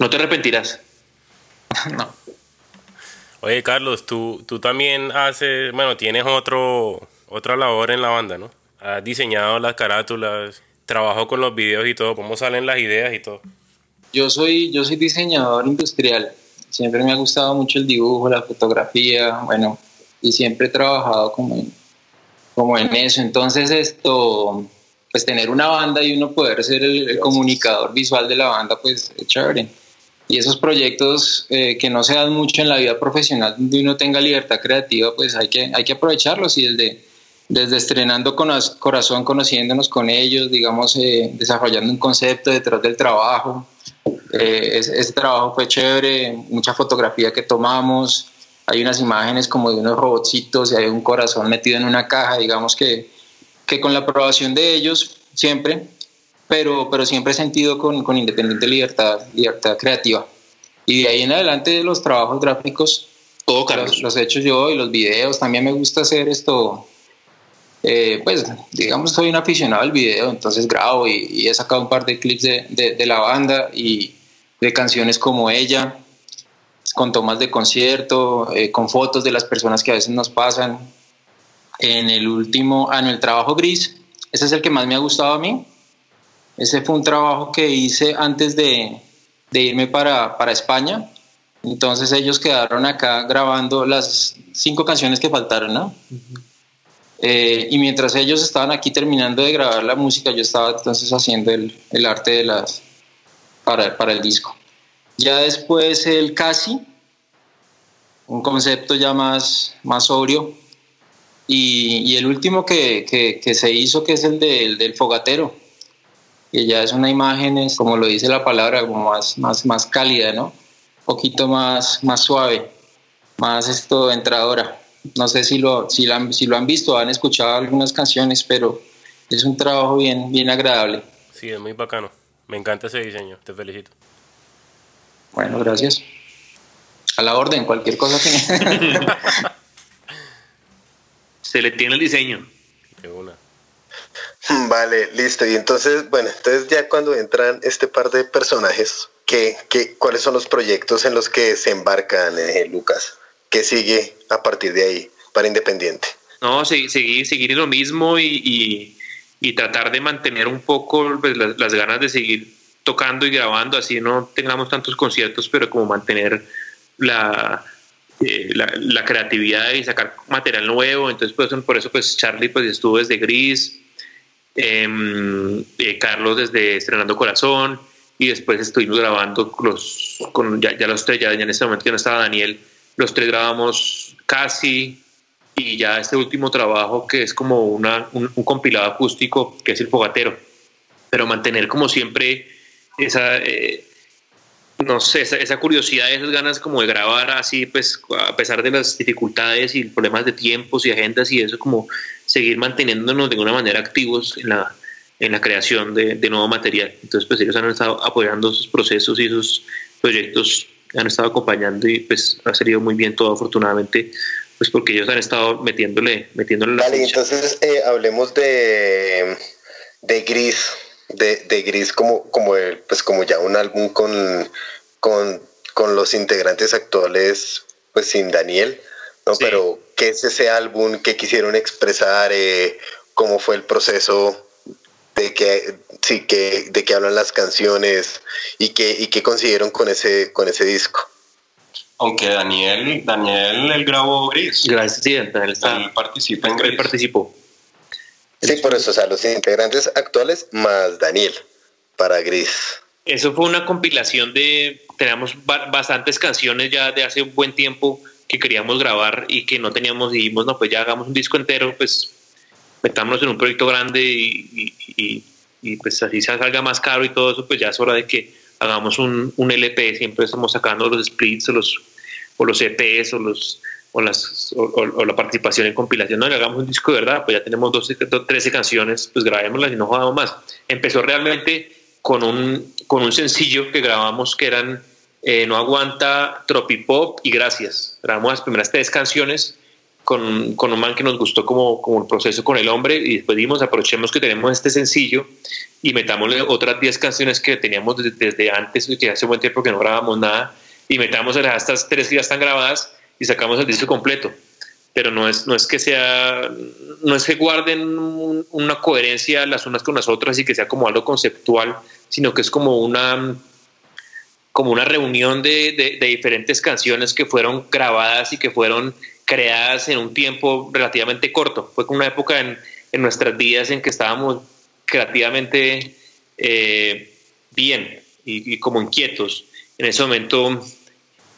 No te arrepentirás. no. Oye, Carlos, tú, tú también haces, bueno, tienes otro, otra labor en la banda, ¿no? Has diseñado las carátulas, trabajo con los videos y todo, cómo salen las ideas y todo. Yo soy, yo soy diseñador industrial. Siempre me ha gustado mucho el dibujo, la fotografía, bueno, y siempre he trabajado como en, como en eso. Entonces esto, pues tener una banda y uno poder ser el, comunicador visual de la banda, pues es chévere. Y esos proyectos eh, que no se dan mucho en la vida profesional, donde uno tenga libertad creativa, pues hay que, hay que aprovecharlos y desde, desde estrenando con corazón, conociéndonos con ellos, digamos, eh, desarrollando un concepto detrás del trabajo. Eh, ese, ese, trabajo fue chévere, mucha fotografía que tomamos, hay unas imágenes como de unos robotcitos y hay un corazón metido en una caja, digamos que, que con la aprobación de ellos siempre, pero, pero siempre he sentido con, con Independiente Libertad, libertad creativa. Y de ahí en adelante los trabajos gráficos, todo Carlos. Los, los he hecho yo y los videos, también me gusta hacer esto, eh, pues digamos soy un aficionado al video, entonces grabo y, y he sacado un par de clips de, de, de, la banda y de canciones como ella, con tomas de concierto, eh, con fotos de las personas que a veces nos pasan. En el último año, el trabajo gris, ese es el que más me ha gustado a mí. Ese fue un trabajo que hice antes de, de irme para, para España. Entonces ellos quedaron acá grabando las cinco canciones que faltaron, ¿no? Uh -huh. Eh, y mientras ellos estaban aquí terminando de grabar la música, yo estaba entonces haciendo el, el arte de las, para, para, el disco. Ya después el casi, un concepto ya más, más sobrio. Y, y el último que, que, que, se hizo, que es el del, del fogatero, que ya es una imagen, es, como lo dice la palabra, como más, más, más cálida, ¿no? Un poquito más, más suave, más esto entradora. No sé si lo, si, la, si lo han visto, han escuchado algunas canciones, pero es un trabajo bien, bien agradable. Sí, es muy bacano. Me encanta ese diseño. Te felicito. Bueno, gracias. A la orden, cualquier cosa que... Se le tiene el diseño. De una. Vale, listo. Y entonces, bueno, entonces ya cuando entran este par de personajes, ¿qué, qué, ¿cuáles son los proyectos en los que se embarcan, eh, Lucas? ¿Qué sigue a partir de ahí para Independiente? No, seguir, seguir en lo mismo y, y, tratar de mantener un poco pues, las, ganas de seguir tocando y grabando, así no tengamos tantos conciertos, pero como mantener la, eh, la, la, creatividad y sacar material nuevo. Entonces, pues, por eso, pues, Charlie pues, estuvo desde Gris, eh, eh, Carlos desde Estrenando Corazón, y después estuvimos grabando los, ya, los tres, ya, ya en este momento que no estaba Daniel, los tres grabamos casi y ya este último trabajo que es como una, un, compilado acústico que es el fogatero. Pero mantener como siempre esa eh, no sé esa, esa, curiosidad esas ganas como de grabar así pues a pesar de las dificultades y problemas de tiempos y agendas y eso como seguir manteniéndonos de alguna manera activos en la en la creación de, de nuevo material. Entonces pues ellos han estado apoyando esos procesos y esos proyectos han estado acompañando y pues ha salido muy bien todo afortunadamente pues porque ellos han estado metiéndole metiéndole vale, entonces eh, hablemos de de Gris de, de Gris como como el, pues como ya un álbum con con con los integrantes actuales pues sin Daniel no sí. pero qué es ese álbum que quisieron expresar eh, cómo fue el proceso de que sí que de que hablan las canciones y que y qué consiguieron con ese con ese disco. Aunque Daniel, Daniel él grabó Gris. Gracias, sí, Daniel, está, Él participa en él participó. Sí, por eso, o sea, los integrantes actuales más Daniel para Gris. Eso fue una compilación de, teníamos ba- bastantes canciones ya de hace un buen tiempo que queríamos grabar y que no teníamos y dijimos, no, pues ya hagamos un disco entero, pues metámonos en un proyecto grande y, y- y- y, pues así salga más caro y todo eso, pues ya es hora de que hagamos un, un LP, siempre estamos sacando los splits o los, o los EPs o los o, las, o- o la participación en compilación, no le hagamos un disco de verdad, pues ya tenemos 12, 13 canciones, pues grabémoslas y no jodamos más. Empezó realmente con un, con un sencillo que grabamos que eran eh, No Aguanta, Tropipop y Gracias. Grabamos las primeras tres canciones con, con un man que nos gustó como, como el proceso con el hombre y después dijimos, aprovechemos que tenemos este sencillo y metámosle otras 10 canciones que teníamos desde, desde antes, que hace buen tiempo que no grabamos nada, y metamos a estas tres que ya están grabadas y sacamos el disco completo. Pero no es, no es que sea, no es que guarden un- una coherencia las unas con las otras y que sea como algo conceptual, sino que es como una, como una reunión de, de- diferentes canciones que fueron grabadas y que fueron creadas en un tiempo relativamente corto. Fue como una época en, en nuestras vidas en que estábamos creativamente eh, bien y, como inquietos. En ese momento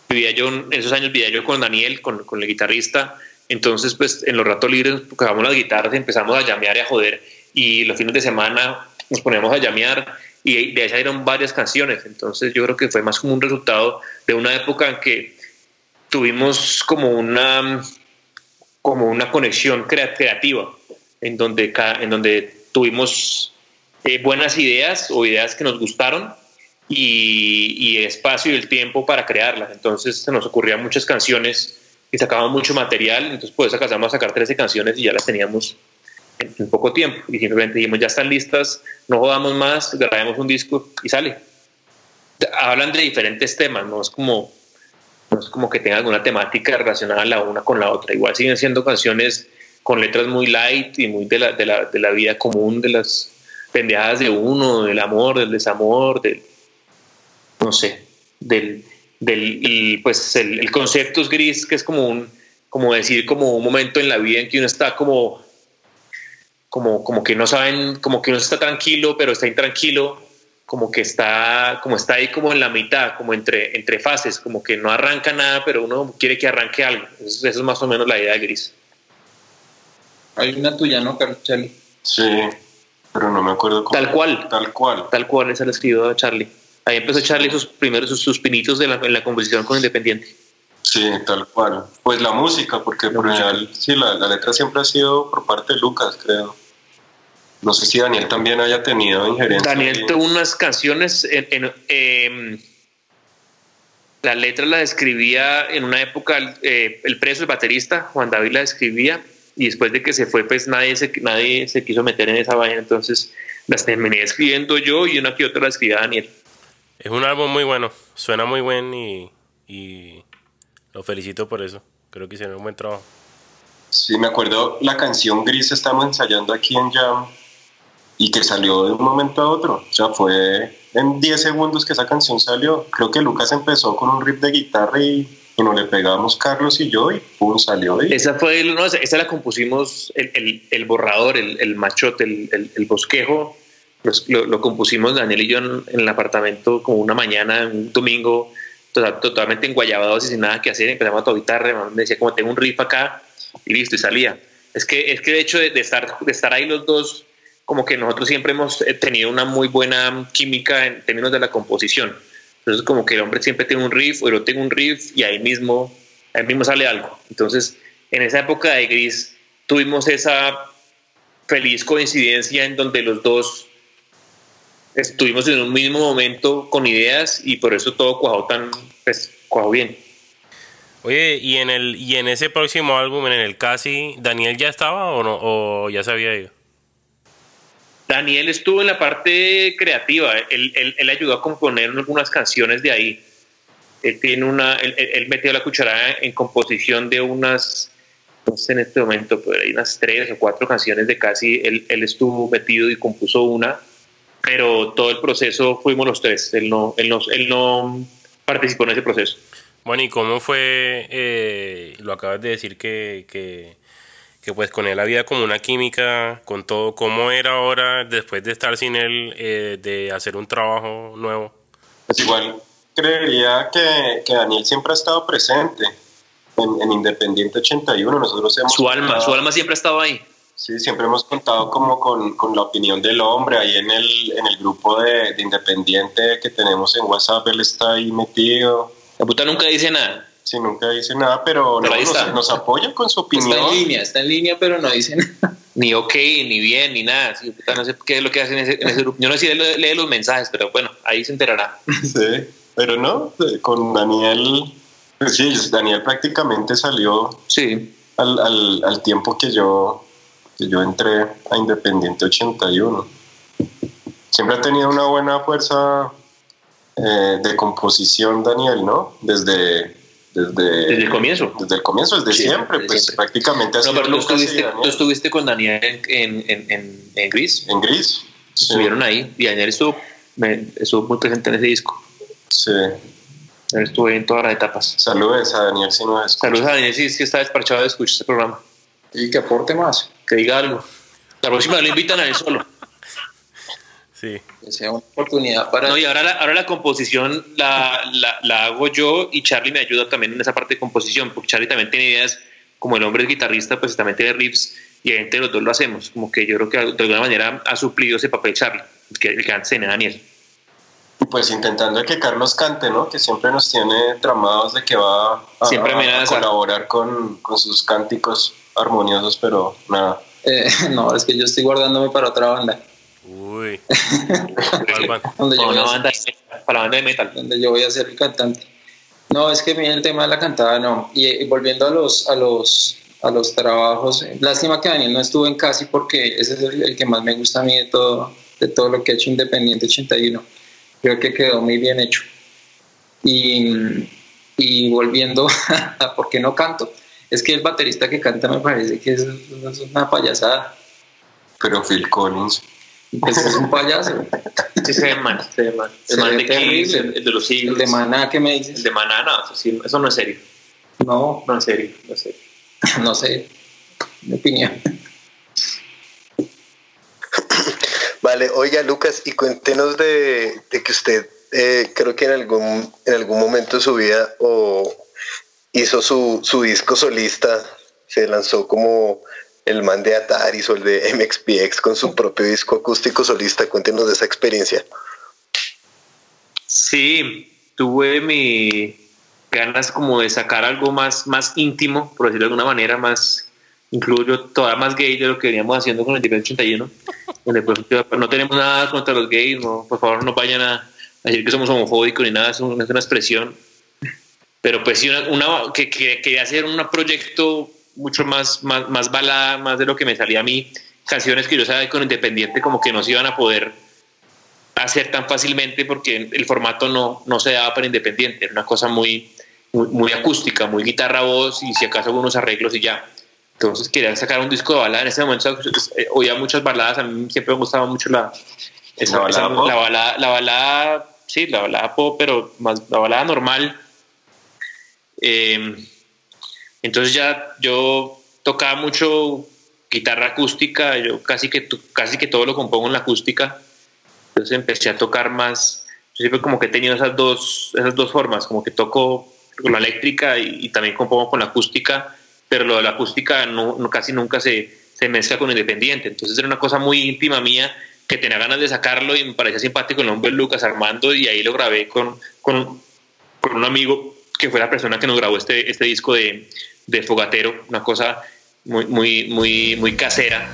vivía yo, en esos años vivía yo con Daniel, con, con el guitarrista. Entonces, pues en los ratos libres tocábamos las guitarras y empezamos a llamear y a joder. Y los fines de semana nos poníamos a llamear y de ahí salieron varias canciones. Entonces, yo creo que fue más como un resultado de una época en que tuvimos como una, como una conexión crea- creativa, en donde, en donde tuvimos eh, buenas ideas o ideas que nos gustaron y, y espacio y el tiempo para crearlas. Entonces se nos ocurrían muchas canciones y sacábamos mucho material, entonces pues alcanzamos a sacar 13 canciones y ya las teníamos en, en poco tiempo. Y simplemente dijimos, ya están listas, no jodamos más, grabemos un disco y sale. Hablan de diferentes temas, no es como, no es como que tenga alguna temática relacionada la una con la otra. Igual siguen siendo canciones con letras muy light y muy de la, de la, de la vida común, de las pendejadas de uno, del amor, del desamor, del, no sé, del, del y, pues el, el concepto es gris, que es como un, como decir, como un momento en la vida en que uno está como, como, como que no saben, como que uno está tranquilo, pero está intranquilo, como que está, como está ahí como en la mitad, como entre, entre fases, como que no arranca nada, pero uno quiere que arranque algo. Eso, eso es más o menos la idea de gris. Hay una tuya, ¿no, Carlos Charlie? Sí, pero no me acuerdo cómo. Tal cual. Tal cual. Tal cual, esa la escribió Charlie. Ahí empezó Charlie sus primeros, sus, sus pinitos de la, en la composición con Independiente. Sí, tal cual. Pues la música, porque por general, sí, la, la letra siempre ha sido por parte de Lucas, creo. No sé si Daniel también haya tenido injerencia. Daniel tuvo unas canciones en, en, em, la letra la escribía en una época eh, el preso, el baterista, Juan David la escribía y después de que se fue pues nadie se, nadie se quiso meter en esa vaina, entonces las terminé escribiendo yo y una que otra la escribía Daniel. Es un álbum muy bueno, suena muy bien y, y lo felicito por eso. Creo que hicieron un buen trabajo. Sí, me acuerdo la canción Gris estamos ensayando aquí en Jam y que salió de un momento a otro. O sea, fue en 10 segundos que esa canción salió. Creo que Lucas empezó con un riff de guitarra y, y nos le pegamos Carlos y yo y pum, salió. Y, Esa fue, el- no, esa, esa la compusimos, el, el, el borrador, el, el machote, el, el, el bosquejo, lo, lo compusimos Daniel y yo en, en el apartamento como una mañana, un domingo, total- totalmente enguayabados y sin nada que hacer, empezamos a tocar me decía como tengo un riff acá y listo, y salía. Es que, es que de hecho de, de estar, de estar ahí los dos, como que nosotros siempre hemos eh, tenido una muy buena química en términos de la composición. Entonces como que el hombre siempre tiene un riff, o yo tengo un riff y ahí mismo, ahí mismo sale algo. Entonces en esa época de Gris tuvimos esa feliz coincidencia en donde los dos estuvimos en un mismo momento con ideas y por eso todo cuajó tan, pues, cuajó bien. Oye, y en el y en ese próximo álbum, en el Casi, ¿Daniel ya estaba o no o ya se había ido? Daniel estuvo en la parte creativa, él, él, él ayudó a componer algunas canciones de ahí. Él tiene una, él, él- metió la cucharada en composición de unas, no sé en este momento, pero hay unas tres o cuatro canciones de casi, él, él estuvo metido y compuso una, pero todo el proceso fuimos los tres, él no, él no, él no participó en ese proceso. Bueno, ¿y cómo fue, eh, lo acabas de decir que, que, que, pues con él había como una química con todo, ¿cómo era ahora después de estar sin él, eh, de hacer un trabajo nuevo? Pues igual creería que, que Daniel siempre ha estado presente en, en Independiente 81, nosotros hemos... Su alma, su alma siempre ha estado ahí. Sí, siempre hemos contado como con, con la opinión del hombre ahí en el, en el grupo de, de Independiente que tenemos en WhatsApp, él está ahí metido. La puta nunca dice nada. Sí, nunca dice nada, pero, Pero no, nos, nos apoya con su Está en opinión. línea, está en línea, pero no dice nada. Ni ok, ni bien, ni nada. Sí, puta, no sé qué es lo que hacen en ese, en ese grupo. Yo no sé si él lee los mensajes, pero bueno, ahí se enterará. Sí, pero no, eh, con Daniel, pues sí, Daniel prácticamente salió Sí. al, al, al tiempo que yo, que yo entré a Independiente 81. Siempre ha tenido una buena fuerza eh, de composición, Daniel, ¿no? Desde, desde, Desde el comienzo. Desde el comienzo, desde Sí, siempre, desde pues siempre. prácticamente ha No, pero tú estuviste, tú estuviste con Daniel en, en, en, en, Gris. en gris. Sí, Estuvieron ahí y Daniel estuvo, me- estuvo muy presente en ese disco. sí. Él estuvo ahí en todas las etapas. Saludos a Daniel si no es. Saludos a Daniel si, si está desparchado de escuchar este programa. Y que aporte más. Que diga algo. La próxima lo invitan a él solo. Sí. Que sea una oportunidad para. No, y ahora la, ahora la composición la, la, la hago yo y Charlie me ayuda también en esa parte de composición, porque Charlie también tiene ideas, como el hombre es guitarrista, pues también tiene riffs y entre los dos lo hacemos. Como que yo creo que de alguna manera ha suplido ese papel Charlie, que el que antes tenía Daniel. Pues intentando que Carlos cante, ¿no? Que siempre nos tiene tramados de que va a, Siempre a colaborar con, con sus cánticos armoniosos, pero nada. Eh, no, es que yo estoy guardándome para otra banda. Uy. Yo, una banda de metal, para la banda de metal. donde yo voy a ser el cantante. No, es que mira el tema de la cantada, no. Y, volviendo a los, a los, a los trabajos, eh, lástima que Daniel no estuvo en casi porque ese es el, el que más me gusta a mí de todo, de todo lo que ha hecho Independiente 81. Creo que quedó muy bien hecho. Y, y volviendo a por qué no canto, es que el baterista que canta me parece que es, es una payasada. Pero Phil Collins. Pues es un payaso. Sí, se ve mal, se ve mal. Se El man de Kiss, el, el de los El Eagles, de Maná, ¿qué me el dices? de Maná, no, eso, sí, eso no es serio. No, No es serio, no es serio. no sé. Mi opinión. Vale, oiga Lucas, y cuéntenos de, de que usted eh, creo que en algún, en algún momento de su vida o hizo su, su disco solista, se lanzó como el man de Atari o el de MXPX con su propio disco acústico solista. Cuéntenos de esa experiencia. Sí, tuve mi ganas como de sacar algo más, más íntimo, por decirlo de alguna manera, más, incluyo todavía más gay de lo que veníamos haciendo con el Independiente 81, donde pues, yo- no tenemos nada contra los gays, no, por favor no vayan a, a decir que somos homofóbicos ni nada, es es una expresión, pero pues sí, una, una- que, que quería hacer un proyecto mucho más, más, más balada, más de lo que me salía a mí, canciones que yo sabía con Independiente como que no se iban a poder hacer tan fácilmente porque el formato no, no se daba para independiente, era una cosa muy, muy, muy acústica, muy guitarra voz y si acaso algunos arreglos y ya. Entonces quería sacar un disco de balada. En ese momento eh, oía muchas baladas, a mí siempre me gustaba mucho la, esa- ¿La balada esa- la balada, la balada, sí, la balada pop, pero más la balada normal. Eh, entonces ya yo tocaba mucho guitarra acústica, yo casi que, casi que todo lo compongo en la acústica. Entonces empecé a tocar más. Yo siempre como que he tenido esas dos, esas dos formas, como que toco con la eléctrica y, y también compongo con la acústica, pero lo de la acústica no, no- casi nunca se, se mezcla con independiente. Entonces era una cosa muy íntima mía que tenía ganas de sacarlo y me parecía simpático el nombre Lucas Armando y ahí lo grabé con, con, con un amigo que fue la persona que nos grabó este, este disco de, de Fogatero, una cosa muy, muy, muy, muy casera,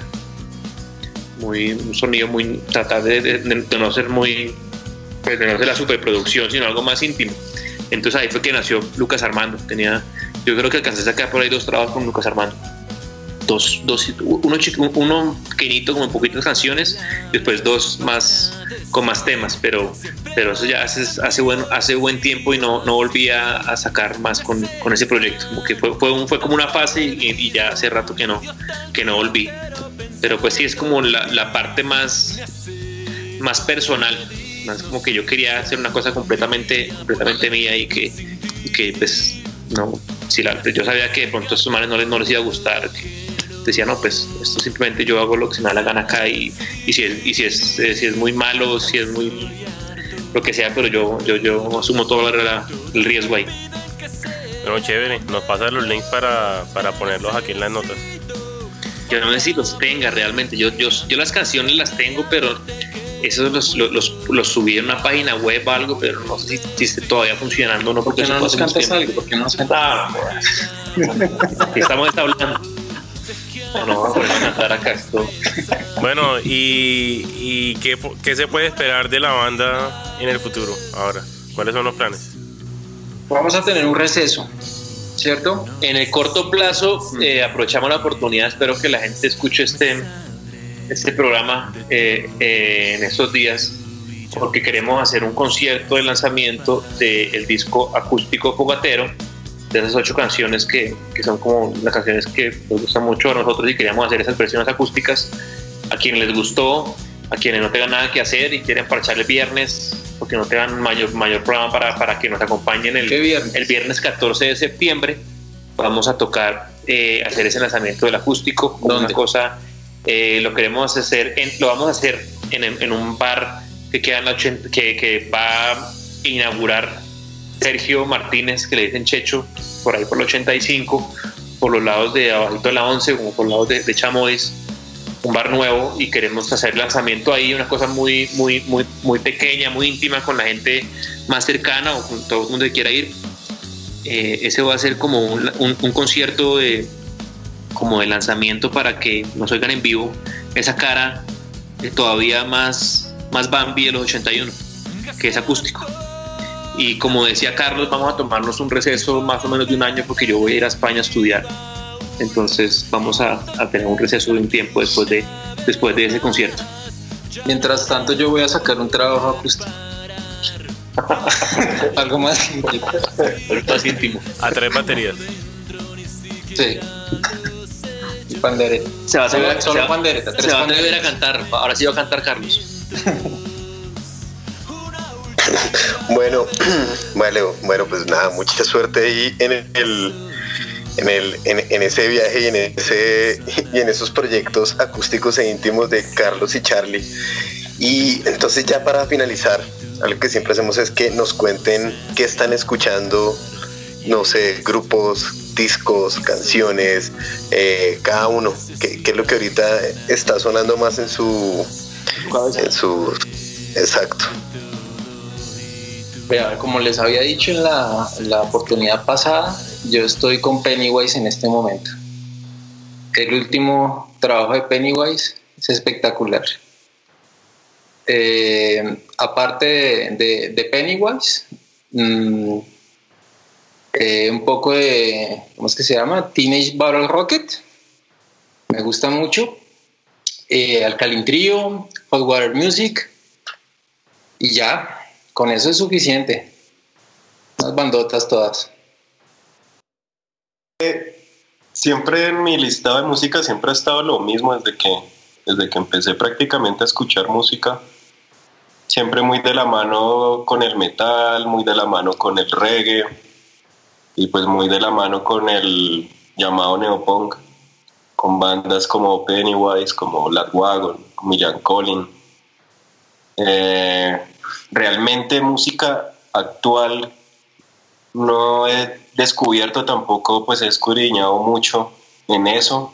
muy, un sonido muy, tratar de, de- de no ser muy, pues de no ser la superproducción, sino algo más íntimo. Entonces ahí fue que nació Lucas Armando, tenía, yo creo que alcancé a sacar por ahí dos trabajos con Lucas Armando. Dos, dos uno, uno pequeñito con poquitas canciones, después dos más con más temas, pero, pero eso ya hace, hace, buen, hace buen tiempo y no, no volví a, a sacar más con, con, ese proyecto, como que fue, fue, un, fue como una fase y, y, ya hace rato que no, que no volví. Pero pues sí es como la, la parte más, más personal, más como que yo quería hacer una cosa completamente, completamente mía y que, que pues no, si la, yo sabía que de pronto a estos manes no les, no les iba a gustar, que, decía, no, pues esto simplemente yo hago lo que se me da la gana acá y, y, si, es, y si, es, eh, si es muy malo, si es muy lo que sea, pero yo, yo, yo asumo todo el, el riesgo ahí. Bueno, chévere, nos pasa los links para, para ponerlos aquí en las notas. Yo no sé si los tenga realmente, yo, yo, yo las canciones las tengo, pero esos los, los, los, subí en una página web o algo, pero no sé si, si esté todavía funcionando o no. Porque no nos cantas algo, porque no nos cantas ah, Estamos hablando. No, a cantar acá esto. Bueno, ¿y, y qué, qué, se puede esperar de la banda en el futuro ahora? ¿Cuáles son los planes? Vamos a tener un receso, ¿cierto? En el corto plazo, eh, aprovechamos la oportunidad, espero que la gente escuche este, este programa eh, eh, en estos días, porque queremos hacer un concierto de lanzamiento del disco acústico Fogatero de esas ocho canciones que, que, son como las canciones que nos gustan mucho a nosotros y queríamos hacer esas versiones acústicas. A quienes les gustó, a quienes no tengan nada que hacer y quieren parchar el viernes, porque no tengan mayor, mayor programa para, para que nos acompañen el viernes? el viernes 14 de septiembre. Vamos a tocar, eh, hacer ese lanzamiento del acústico, como una cosa, eh, lo queremos hacer, en, lo vamos a hacer en, en un bar que, queda en la 80, que, que va a inaugurar Sergio Martínez, que le dicen Checho, por ahí por el 85, por los lados de abajito de la 11, como por los lados de, de Chamois, un bar nuevo y queremos hacer lanzamiento ahí, una cosa muy, muy, muy, muy pequeña, muy íntima con la gente más cercana o con todo el mundo que quiera ir. Eh, ese va a ser como un, concierto de como de lanzamiento para que nos oigan en vivo esa cara todavía más, más Bambi de los 81, que es acústico. Y como decía Carlos, vamos a tomarnos un receso más o menos de un año porque yo voy a ir a España a estudiar. Entonces vamos a, a tener un receso de un tiempo después de, después de ese concierto. Mientras tanto yo voy a sacar un trabajo acústico. Algo más íntimo. más íntimo. A tres baterías. Sí. Y pandereta. Se va a solo, atrever, solo se va, pandereta. se va a atrever a cantar. Ahora sí va a cantar Carlos. Bueno, vale, bueno, pues nada, mucha suerte ahí en el, en, el, en, en, ese viaje y en, ese, y en esos proyectos acústicos e íntimos de Carlos y Charlie. Y entonces ya para finalizar, algo que siempre hacemos es que nos cuenten qué están escuchando, no sé, grupos, discos, canciones, eh, cada uno, qué, qué, es lo que ahorita está sonando más en su... En su exacto. Como les había dicho en la, oportunidad pasada, yo estoy con Pennywise en este momento. El último trabajo de Pennywise es espectacular. Eh, aparte de, Pennywise, mmm, eh, un poco de, ¿cómo es que se llama? Teenage Battle Rocket. Me gusta mucho. Eh, Hot Water Music. Y ya, con eso es suficiente. Unas bandotas todas. Siempre en mi listado de música siempre ha estado lo mismo desde que, desde que empecé prácticamente a escuchar música. Siempre muy de la mano con el metal, muy de la mano con el reggae y pues muy de la mano con el llamado neopunk, con bandas como Pennywise, como Wagon, como Jan Collin. Eh, realmente música actual no he descubierto tampoco, pues he escudriñado mucho en eso.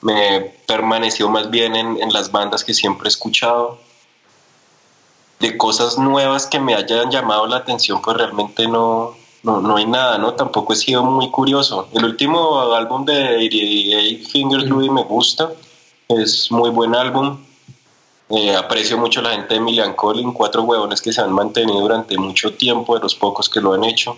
Me he permanecido más bien en, en, las bandas que siempre he escuchado. De cosas nuevas que me hayan llamado la atención, pues realmente no, no, no hay nada, ¿no? Tampoco he sido muy curioso. El último álbum de 88 Fingers Louis me gusta, es muy buen álbum. Eh, aprecio mucho la gente de Milian Collin, cuatro huevones que se han mantenido durante mucho tiempo, de los pocos que lo han hecho.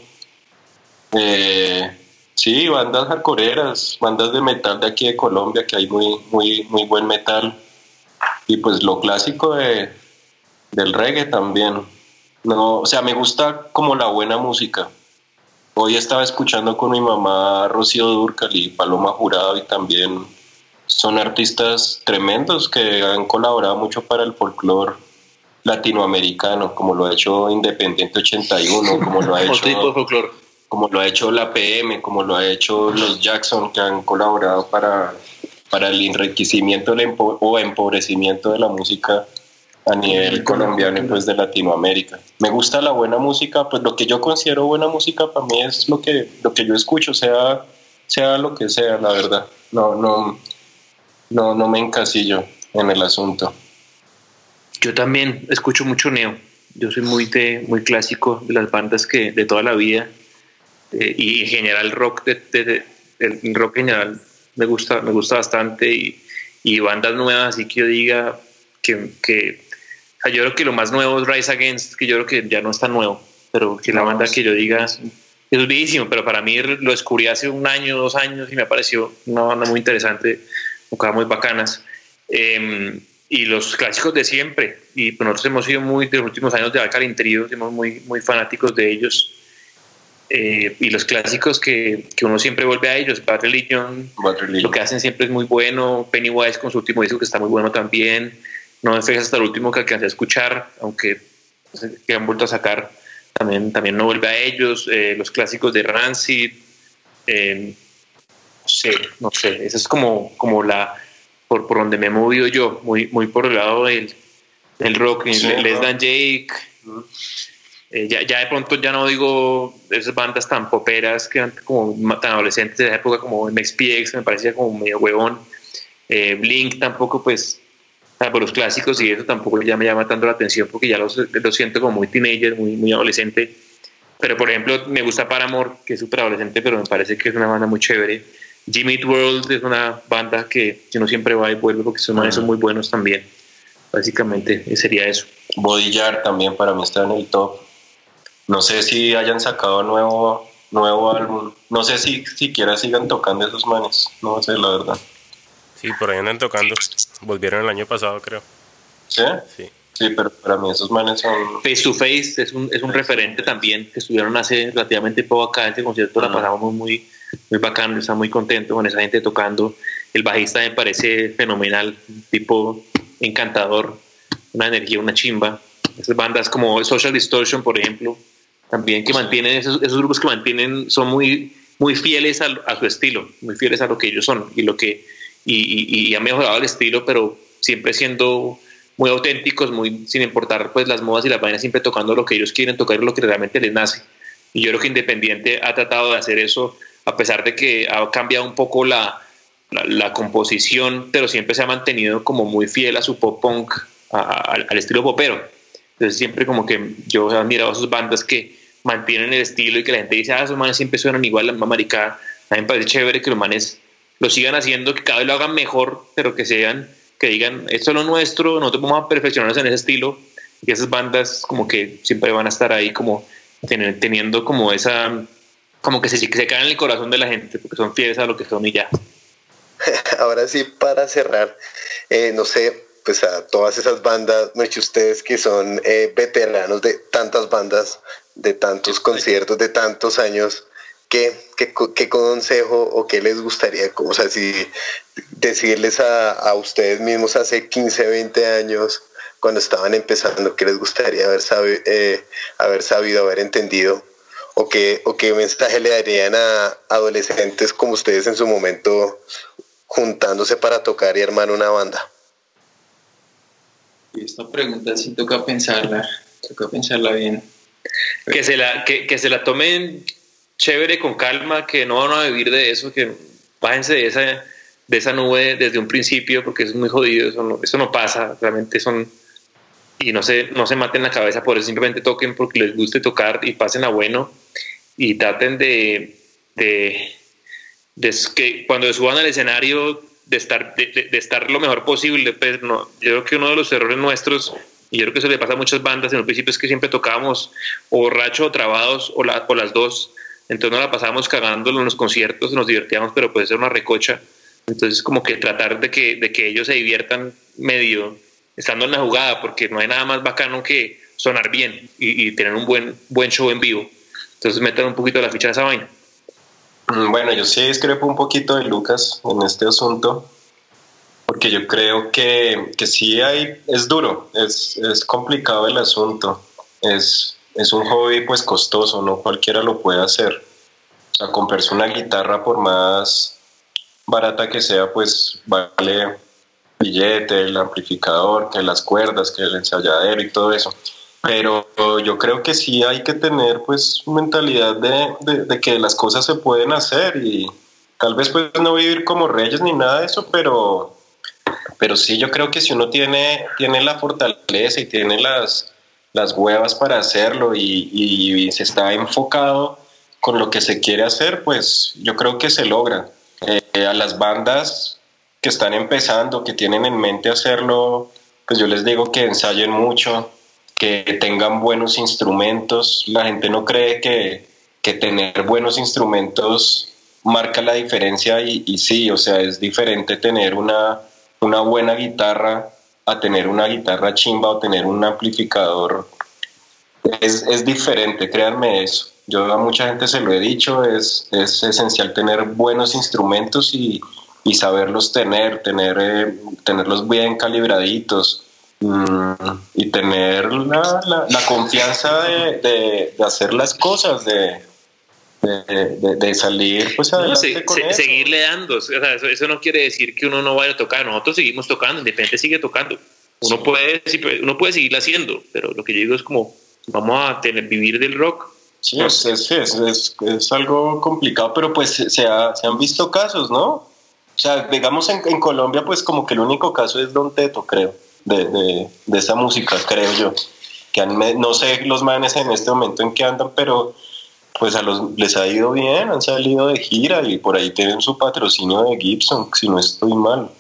Eh, Sí, bandas hardcoreeras, bandas de metal de aquí de Colombia, que hay muy, muy, muy buen metal. Y pues lo clásico de, del reggae también. No, o sea, me gusta como la buena música. Hoy estaba escuchando con mi mamá Rocío Durcal y Paloma Jurado y también son artistas tremendos que han colaborado mucho para el folclore latinoamericano, como lo ha hecho Independiente 81, como lo ha hecho tipo de folclore. como lo ha hecho la PM, como lo ha hecho los Jackson, que han colaborado para, para el enriquecimiento o empobrecimiento de la música a nivel colombiano y pues de Latinoamérica. Me gusta la buena música, pues lo que yo considero buena música para mí es lo que, lo que yo escucho, sea, sea lo que sea, la verdad. No, no, no, no me encasillo en el asunto. Yo también escucho mucho neo. Yo soy muy de, muy clásico de las bandas que de toda la vida eh, y en general rock de, de- de- el rock en general me gusta me gusta bastante y, y bandas nuevas así que yo diga que, que o sea, yo creo que lo más nuevo es Rise Against que yo creo que ya no está nuevo pero que la banda sí. que yo diga es viejísimo pero para mí lo descubrí hace un año dos años y me pareció una banda muy interesante con cosas muy bacanas eh, y los clásicos de siempre. Y pues nosotros hemos sido muy, de los últimos años de Alkaline Trio, somos muy, muy fanáticos de ellos. Eh, y los clásicos que, que uno siempre vuelve a ellos, Bad Religion, Bad Religion. lo que hacen siempre es muy bueno. Pennywise con su último disco que está muy bueno también. No FX hasta el último que alcancé a escuchar, aunque no sé, que han vuelto a sacar, también, también no vuelve a ellos. Eh, los clásicos de Rancid. eh, sé, no sé. Esa es como, como la por, por donde me he movido yo, muy, muy por el lado del, del rock, Sí, Les ¿no? Dan Jake. Eh, ya, ya de pronto ya no digo esas bandas tan poperas que eran como tan adolescentes de esa época como MXPX, me parecía como medio huevón. Eh, Blink tampoco, pues, por los clásicos y eso tampoco ya me llama tanto la atención porque ya los, los siento como muy teenager, muy, muy adolescente. Pero por ejemplo, me gusta Paramore, que es súper adolescente, pero me parece que es una banda muy chévere. Jimmy Eat World es una banda que, que uno siempre va y vuelve porque son, manes son muy buenos también. Básicamente sería eso. Body Jar también para mí está en el top. No sé si hayan sacado nuevo, nuevo álbum. No sé si siquiera sigan tocando esos manes. No sé, la verdad. Sí, por ahí andan tocando. Volvieron el año pasado, creo. ¿Sí? Sí. Sí, pero para mí esos manes son... Face to Face es un, es un referente también que estuvieron hace relativamente poco acá. Este concierto la pasamos muy, muy, bacano. Está muy contento con esa gente tocando. El bajista me parece fenomenal, tipo encantador, una energía, una chimba. Esas bandas como Social Distortion, por ejemplo, también que mantienen, esos, esos grupos que mantienen, son muy, muy fieles a, a su estilo, muy fieles a lo que ellos son y lo que y, y, y han mejorado el estilo, pero siempre siendo muy auténticos, muy sin importar pues las modas y las vainas, siempre tocando lo que ellos quieren tocar, lo que realmente les nace. Y yo creo que Independiente ha tratado de hacer eso, a pesar de que ha cambiado un poco la, la, composición, pero siempre se ha mantenido como muy fiel a su pop punk, al, estilo popero. Entonces siempre como que yo he admirado a sus bandas que mantienen el estilo y que la gente dice, ah, esos manes siempre suenan igual, la misma maricada. A mí me parece chévere que los manes lo sigan haciendo, que cada vez lo hagan mejor, pero que sean, que digan, esto es lo nuestro, nosotros vamos a perfeccionarnos en ese estilo. Y esas bandas como que siempre van a estar ahí como ten- teniendo como esa, como que se, se caen en el corazón de la gente, porque son fieles a lo que son y ya. Ahora sí, para cerrar, eh, no sé, pues a todas esas bandas, muchos ustedes que son eh, veteranos de tantas bandas, de tantos conciertos, de tantos años, ¿qué, qué, qué consejo o qué les gustaría, o sea, si decirles a, a ustedes mismos hace 15, 20 años, cuando estaban empezando, qué les gustaría haber, sabi- eh, haber sabido, haber entendido? ¿O qué, ¿O qué mensaje le darían a adolescentes como ustedes en su momento juntándose para tocar y armar una banda? Y esta pregunta sí toca pensarla, toca pensarla bien. que se la que, que se la tomen chévere con calma que no van a vivir de eso que bájense de esa de esa nube desde un principio porque es muy jodido eso no, eso no pasa realmente son y no se no se maten la cabeza por eso simplemente toquen porque les guste tocar y pasen a bueno y traten de de, de que cuando suban al escenario de estar de, estar lo mejor posible pues no yo creo que uno de los errores nuestros y yo creo que eso le pasa a muchas bandas en un principio es que siempre tocábamos o borracho o trabados o, la- o las dos entonces nos la pasábamos cagándolo en los conciertos, nos divertíamos, pero puede ser una recocha. Entonces, como que tratar de que, de que ellos se diviertan medio estando en la jugada, porque no hay nada más bacano que sonar bien y, y tener un buen, buen show en vivo. Entonces, metan un poquito la ficha de esa vaina. Mm, Bueno, yo sí discrepo un poquito de Lucas en este asunto, porque yo creo que, que sí hay, es duro, es, es complicado el asunto, es, es un hobby pues costoso, no cualquiera lo puede hacer. O sea, comprarse una guitarra por más barata que sea, pues vale billete, el amplificador, que las cuerdas, que el ensayadero y todo eso. Pero yo creo que sí hay que tener pues mentalidad de, de, que las cosas se pueden hacer y tal vez pues no vivir como reyes ni nada de eso, pero, pero sí yo creo que si uno tiene, tiene la fortaleza y tiene las, las huevas para hacerlo y, y, y se está enfocado con lo que se quiere hacer, pues yo creo que se logra. Eh, a las bandas que están empezando, que tienen en mente hacerlo, pues yo les digo que ensayen mucho, que tengan buenos instrumentos. La gente no cree que, que tener buenos instrumentos marca la diferencia y, y, sí, o sea, es diferente tener una, una buena guitarra a tener una guitarra chimba o tener un amplificador. Es, es diferente, créanme eso. Yo a mucha gente se lo he dicho, es, es esencial tener buenos instrumentos y, y saberlos tener, tener eh, tenerlos bien calibraditos y tener la, la, la confianza de, de, de, hacer las cosas, de, de, salir pues adelante no, se, con se, eso. Seguirle dando, o sea, eso, eso, no quiere decir que uno no vaya a tocar, nosotros seguimos tocando, Independiente sigue tocando. Uno, sí. puede, uno puede seguirlo haciendo, pero lo que yo digo es como, vamos a tener, vivir del rock, Sí, es, es, es, es, algo complicado, pero pues se, ha, se, han visto casos, ¿no? O sea, digamos en, en, Colombia, pues como que el único caso es Don Teto, creo, de, de, de esa música, creo yo. Que han, no sé los manes en este momento en qué andan, pero pues a los les ha ido bien, han salido de gira y por ahí tienen su patrocinio de Gibson, si no estoy mal.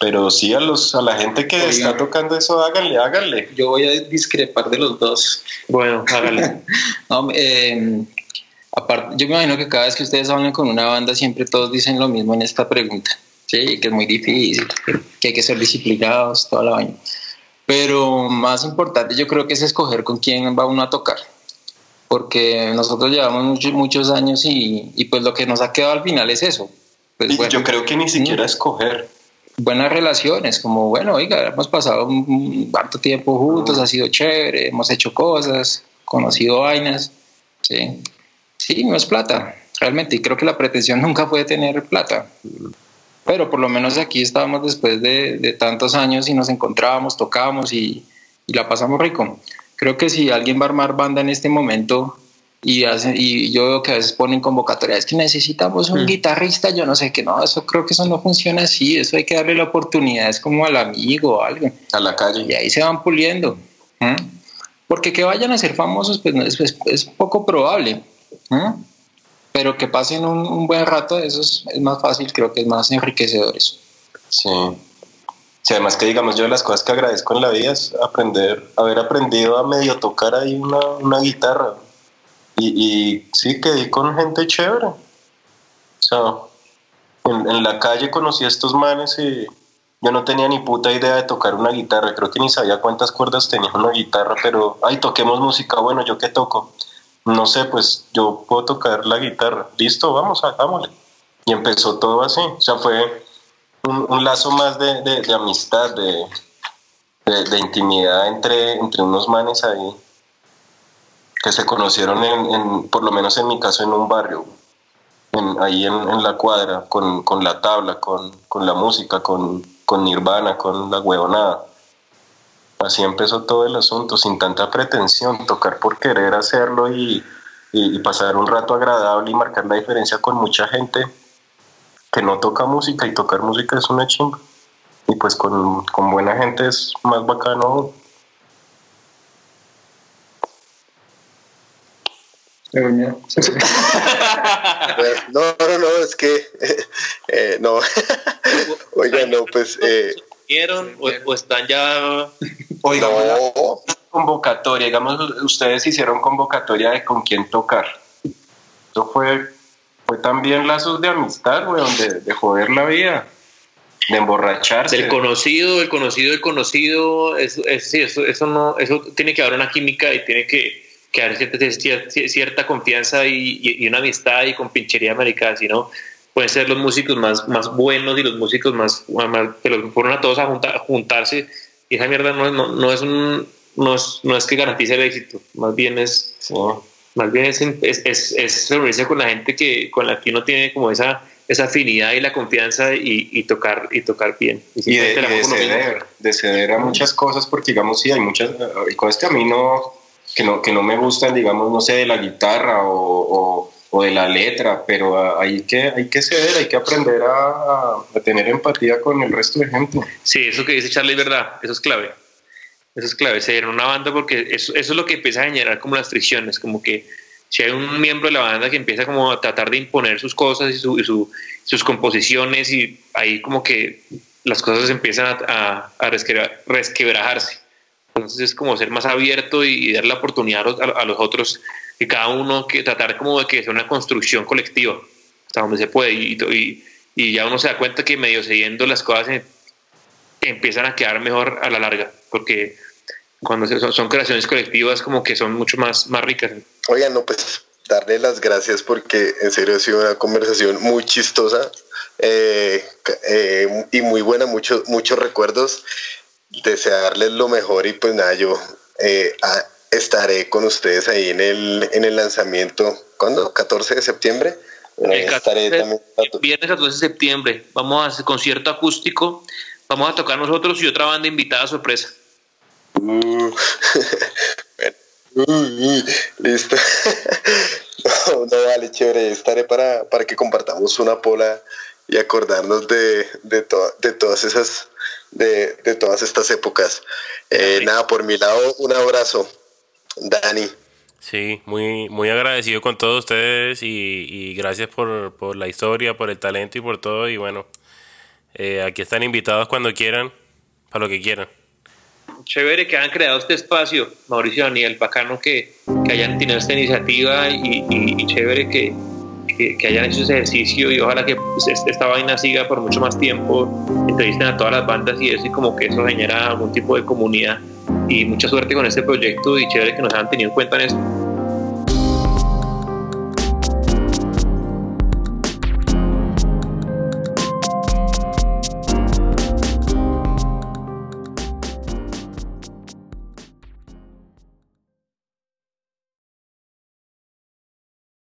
Pero sí, a, los, a la gente que Oiga. está tocando eso, háganle, háganle. Yo voy a discrepar de los dos. Bueno, háganle. no, eh, aparte, yo me imagino que cada vez que ustedes hablan con una banda, siempre todos dicen lo mismo en esta pregunta. Sí, que es muy difícil, que hay que ser disciplinados, toda la vaina. Pero más importante, yo creo que es escoger con quién va uno a tocar. Porque nosotros llevamos muchos, muchos años y, y, pues lo que nos ha quedado al final es eso. Pues, bueno, yo creo que ni siquiera escoger buenas relaciones, como bueno, oiga, hemos pasado un harto tiempo juntos, ha sido chévere, hemos hecho cosas, conocido vainas, sí, sí, no es plata, realmente, y creo que la pretensión nunca fue tener plata, pero por lo menos aquí estábamos después de, de tantos años y nos encontrábamos, tocábamos y, y, la pasamos rico. Creo que si alguien va a armar banda en este momento, y, hace, y yo veo que a veces ponen convocatorias es que necesitamos un mm. guitarrista, yo no sé qué, no, eso creo que eso no funciona así, eso hay que darle la oportunidad, es como al amigo o algo. A la calle. Y ahí se van puliendo. ¿eh? Porque que vayan a ser famosos, pues es, es, es poco probable. ¿eh? Pero que pasen un, buen rato, eso es, es, más fácil, creo que es más enriquecedor eso. Sí. Sí, además que digamos yo las cosas que agradezco en la vida es aprender, haber aprendido a medio tocar ahí una, una guitarra. Y, y, sí, quedé con gente chévere. O sea, en, en, la calle conocí a estos manes y yo no tenía ni puta idea de tocar una guitarra. Creo que ni sabía cuántas cuerdas tenía una guitarra, pero, ay, toquemos música. Bueno, ¿yo qué toco? No sé, pues yo puedo tocar la guitarra. Listo, vamos, hagámosle. Y empezó todo así. O sea, fue un, lazo más de, de, amistad, de, de, intimidad entre, entre unos manes ahí que se conocieron en, en, por lo menos en mi caso, en un barrio, ahí en, en, la cuadra, con, con la tabla, con, con, la música, con, con Nirvana, con la huevonada. Así empezó todo el asunto, sin tanta pretensión, tocar por querer hacerlo y, y, y, pasar un rato agradable y marcar la diferencia con mucha gente que no toca música y tocar música es una chimba. Y pues con, con buena gente es más bacano no, no, no, es que eh, no. Oiga, no, pues. Eh, o, o, están ya.? Oiga, no. convocatoria, digamos, ustedes hicieron convocatoria de con quién tocar. Eso fue, fue también lazos de amistad, weón, de, de joder la vida, de emborracharse. Del conocido, el conocido, el conocido, eso, es- sí, eso, eso, no, eso tiene que haber una química y tiene que, que haber cierta, cierta, cierta confianza y, y- y una amistad y con pinchería americana, si no, pueden ser los músicos más, más buenos y los músicos más, más los ponen a todos a, junta- a juntarse y esa mierda no, es- no, no es un, no es, no es que garantice el éxito, más bien es, Sí. más bien es, es, es, es reunirse con la gente que, con la que uno tiene como esa, esa afinidad y la confianza y, y tocar, y tocar bien. y de, y de lo mismo. ceder, de ceder a muchas cosas, porque digamos, sí, hay muchas, hay cosas que a mí no, que no, que no me gustan, digamos, no sé, de la guitarra o, o, o de la letra, pero ah, hay que, hay que ceder, hay que aprender a, a- tener empatía con el resto de gente. Sí, eso que dice Charlie es verdad, eso es clave. Eso es clave, ser en una banda porque eso, eso es lo que empieza a generar como las fricciones, como que si hay un miembro de la banda que empieza como a tratar de imponer sus cosas y, su- y su- sus composiciones y ahí como que las cosas empiezan a, a- a resquebra- resquebrajarse. Entonces es como ser más abierto y, y dar la oportunidad a- a los otros y cada uno que tratar como de que sea una construcción colectiva hasta donde se puede y, y, y ya uno se da cuenta que medio siguiendo las cosas en- empiezan a quedar mejor a la larga, porque cuando se- son, son creaciones colectivas como que son mucho más, más ricas. Oigan, no, pues darle las gracias porque en serio ha sido una conversación muy chistosa eh, eh, y muy buena, muchos muchos recuerdos. Desearles lo mejor y pues nada, yo eh, a- estaré con ustedes ahí en el, en el lanzamiento, ¿cuándo? 14 de septiembre. Bueno, ahí El estaré 14 también. Viernes 14 de septiembre vamos a hacer concierto acústico, vamos a tocar nosotros y otra banda invitada sorpresa. Uh, listo. no, no, vale, chévere. Estaré para, para que compartamos una pola y acordarnos de, de, to- de todas esas, de, de todas estas épocas. Eh, nada, por mi lado, un abrazo. Dani. Sí, muy, muy agradecido con todos ustedes y, y gracias por, por la historia, por el talento y por todo. Y bueno, eh, aquí están invitados cuando quieran, para lo que quieran. Chévere que hayan creado este espacio, Mauricio y Daniel, bacano que, que hayan tenido esta iniciativa y, y- y chévere que, que, que hayan hecho ese ejercicio y ojalá que pues, es- esta vaina siga por mucho más tiempo, entrevisten a todas las bandas y eso y como que eso genera algún tipo de comunidad y mucha suerte con este proyecto y chévere que nos hayan tenido en cuenta en esto.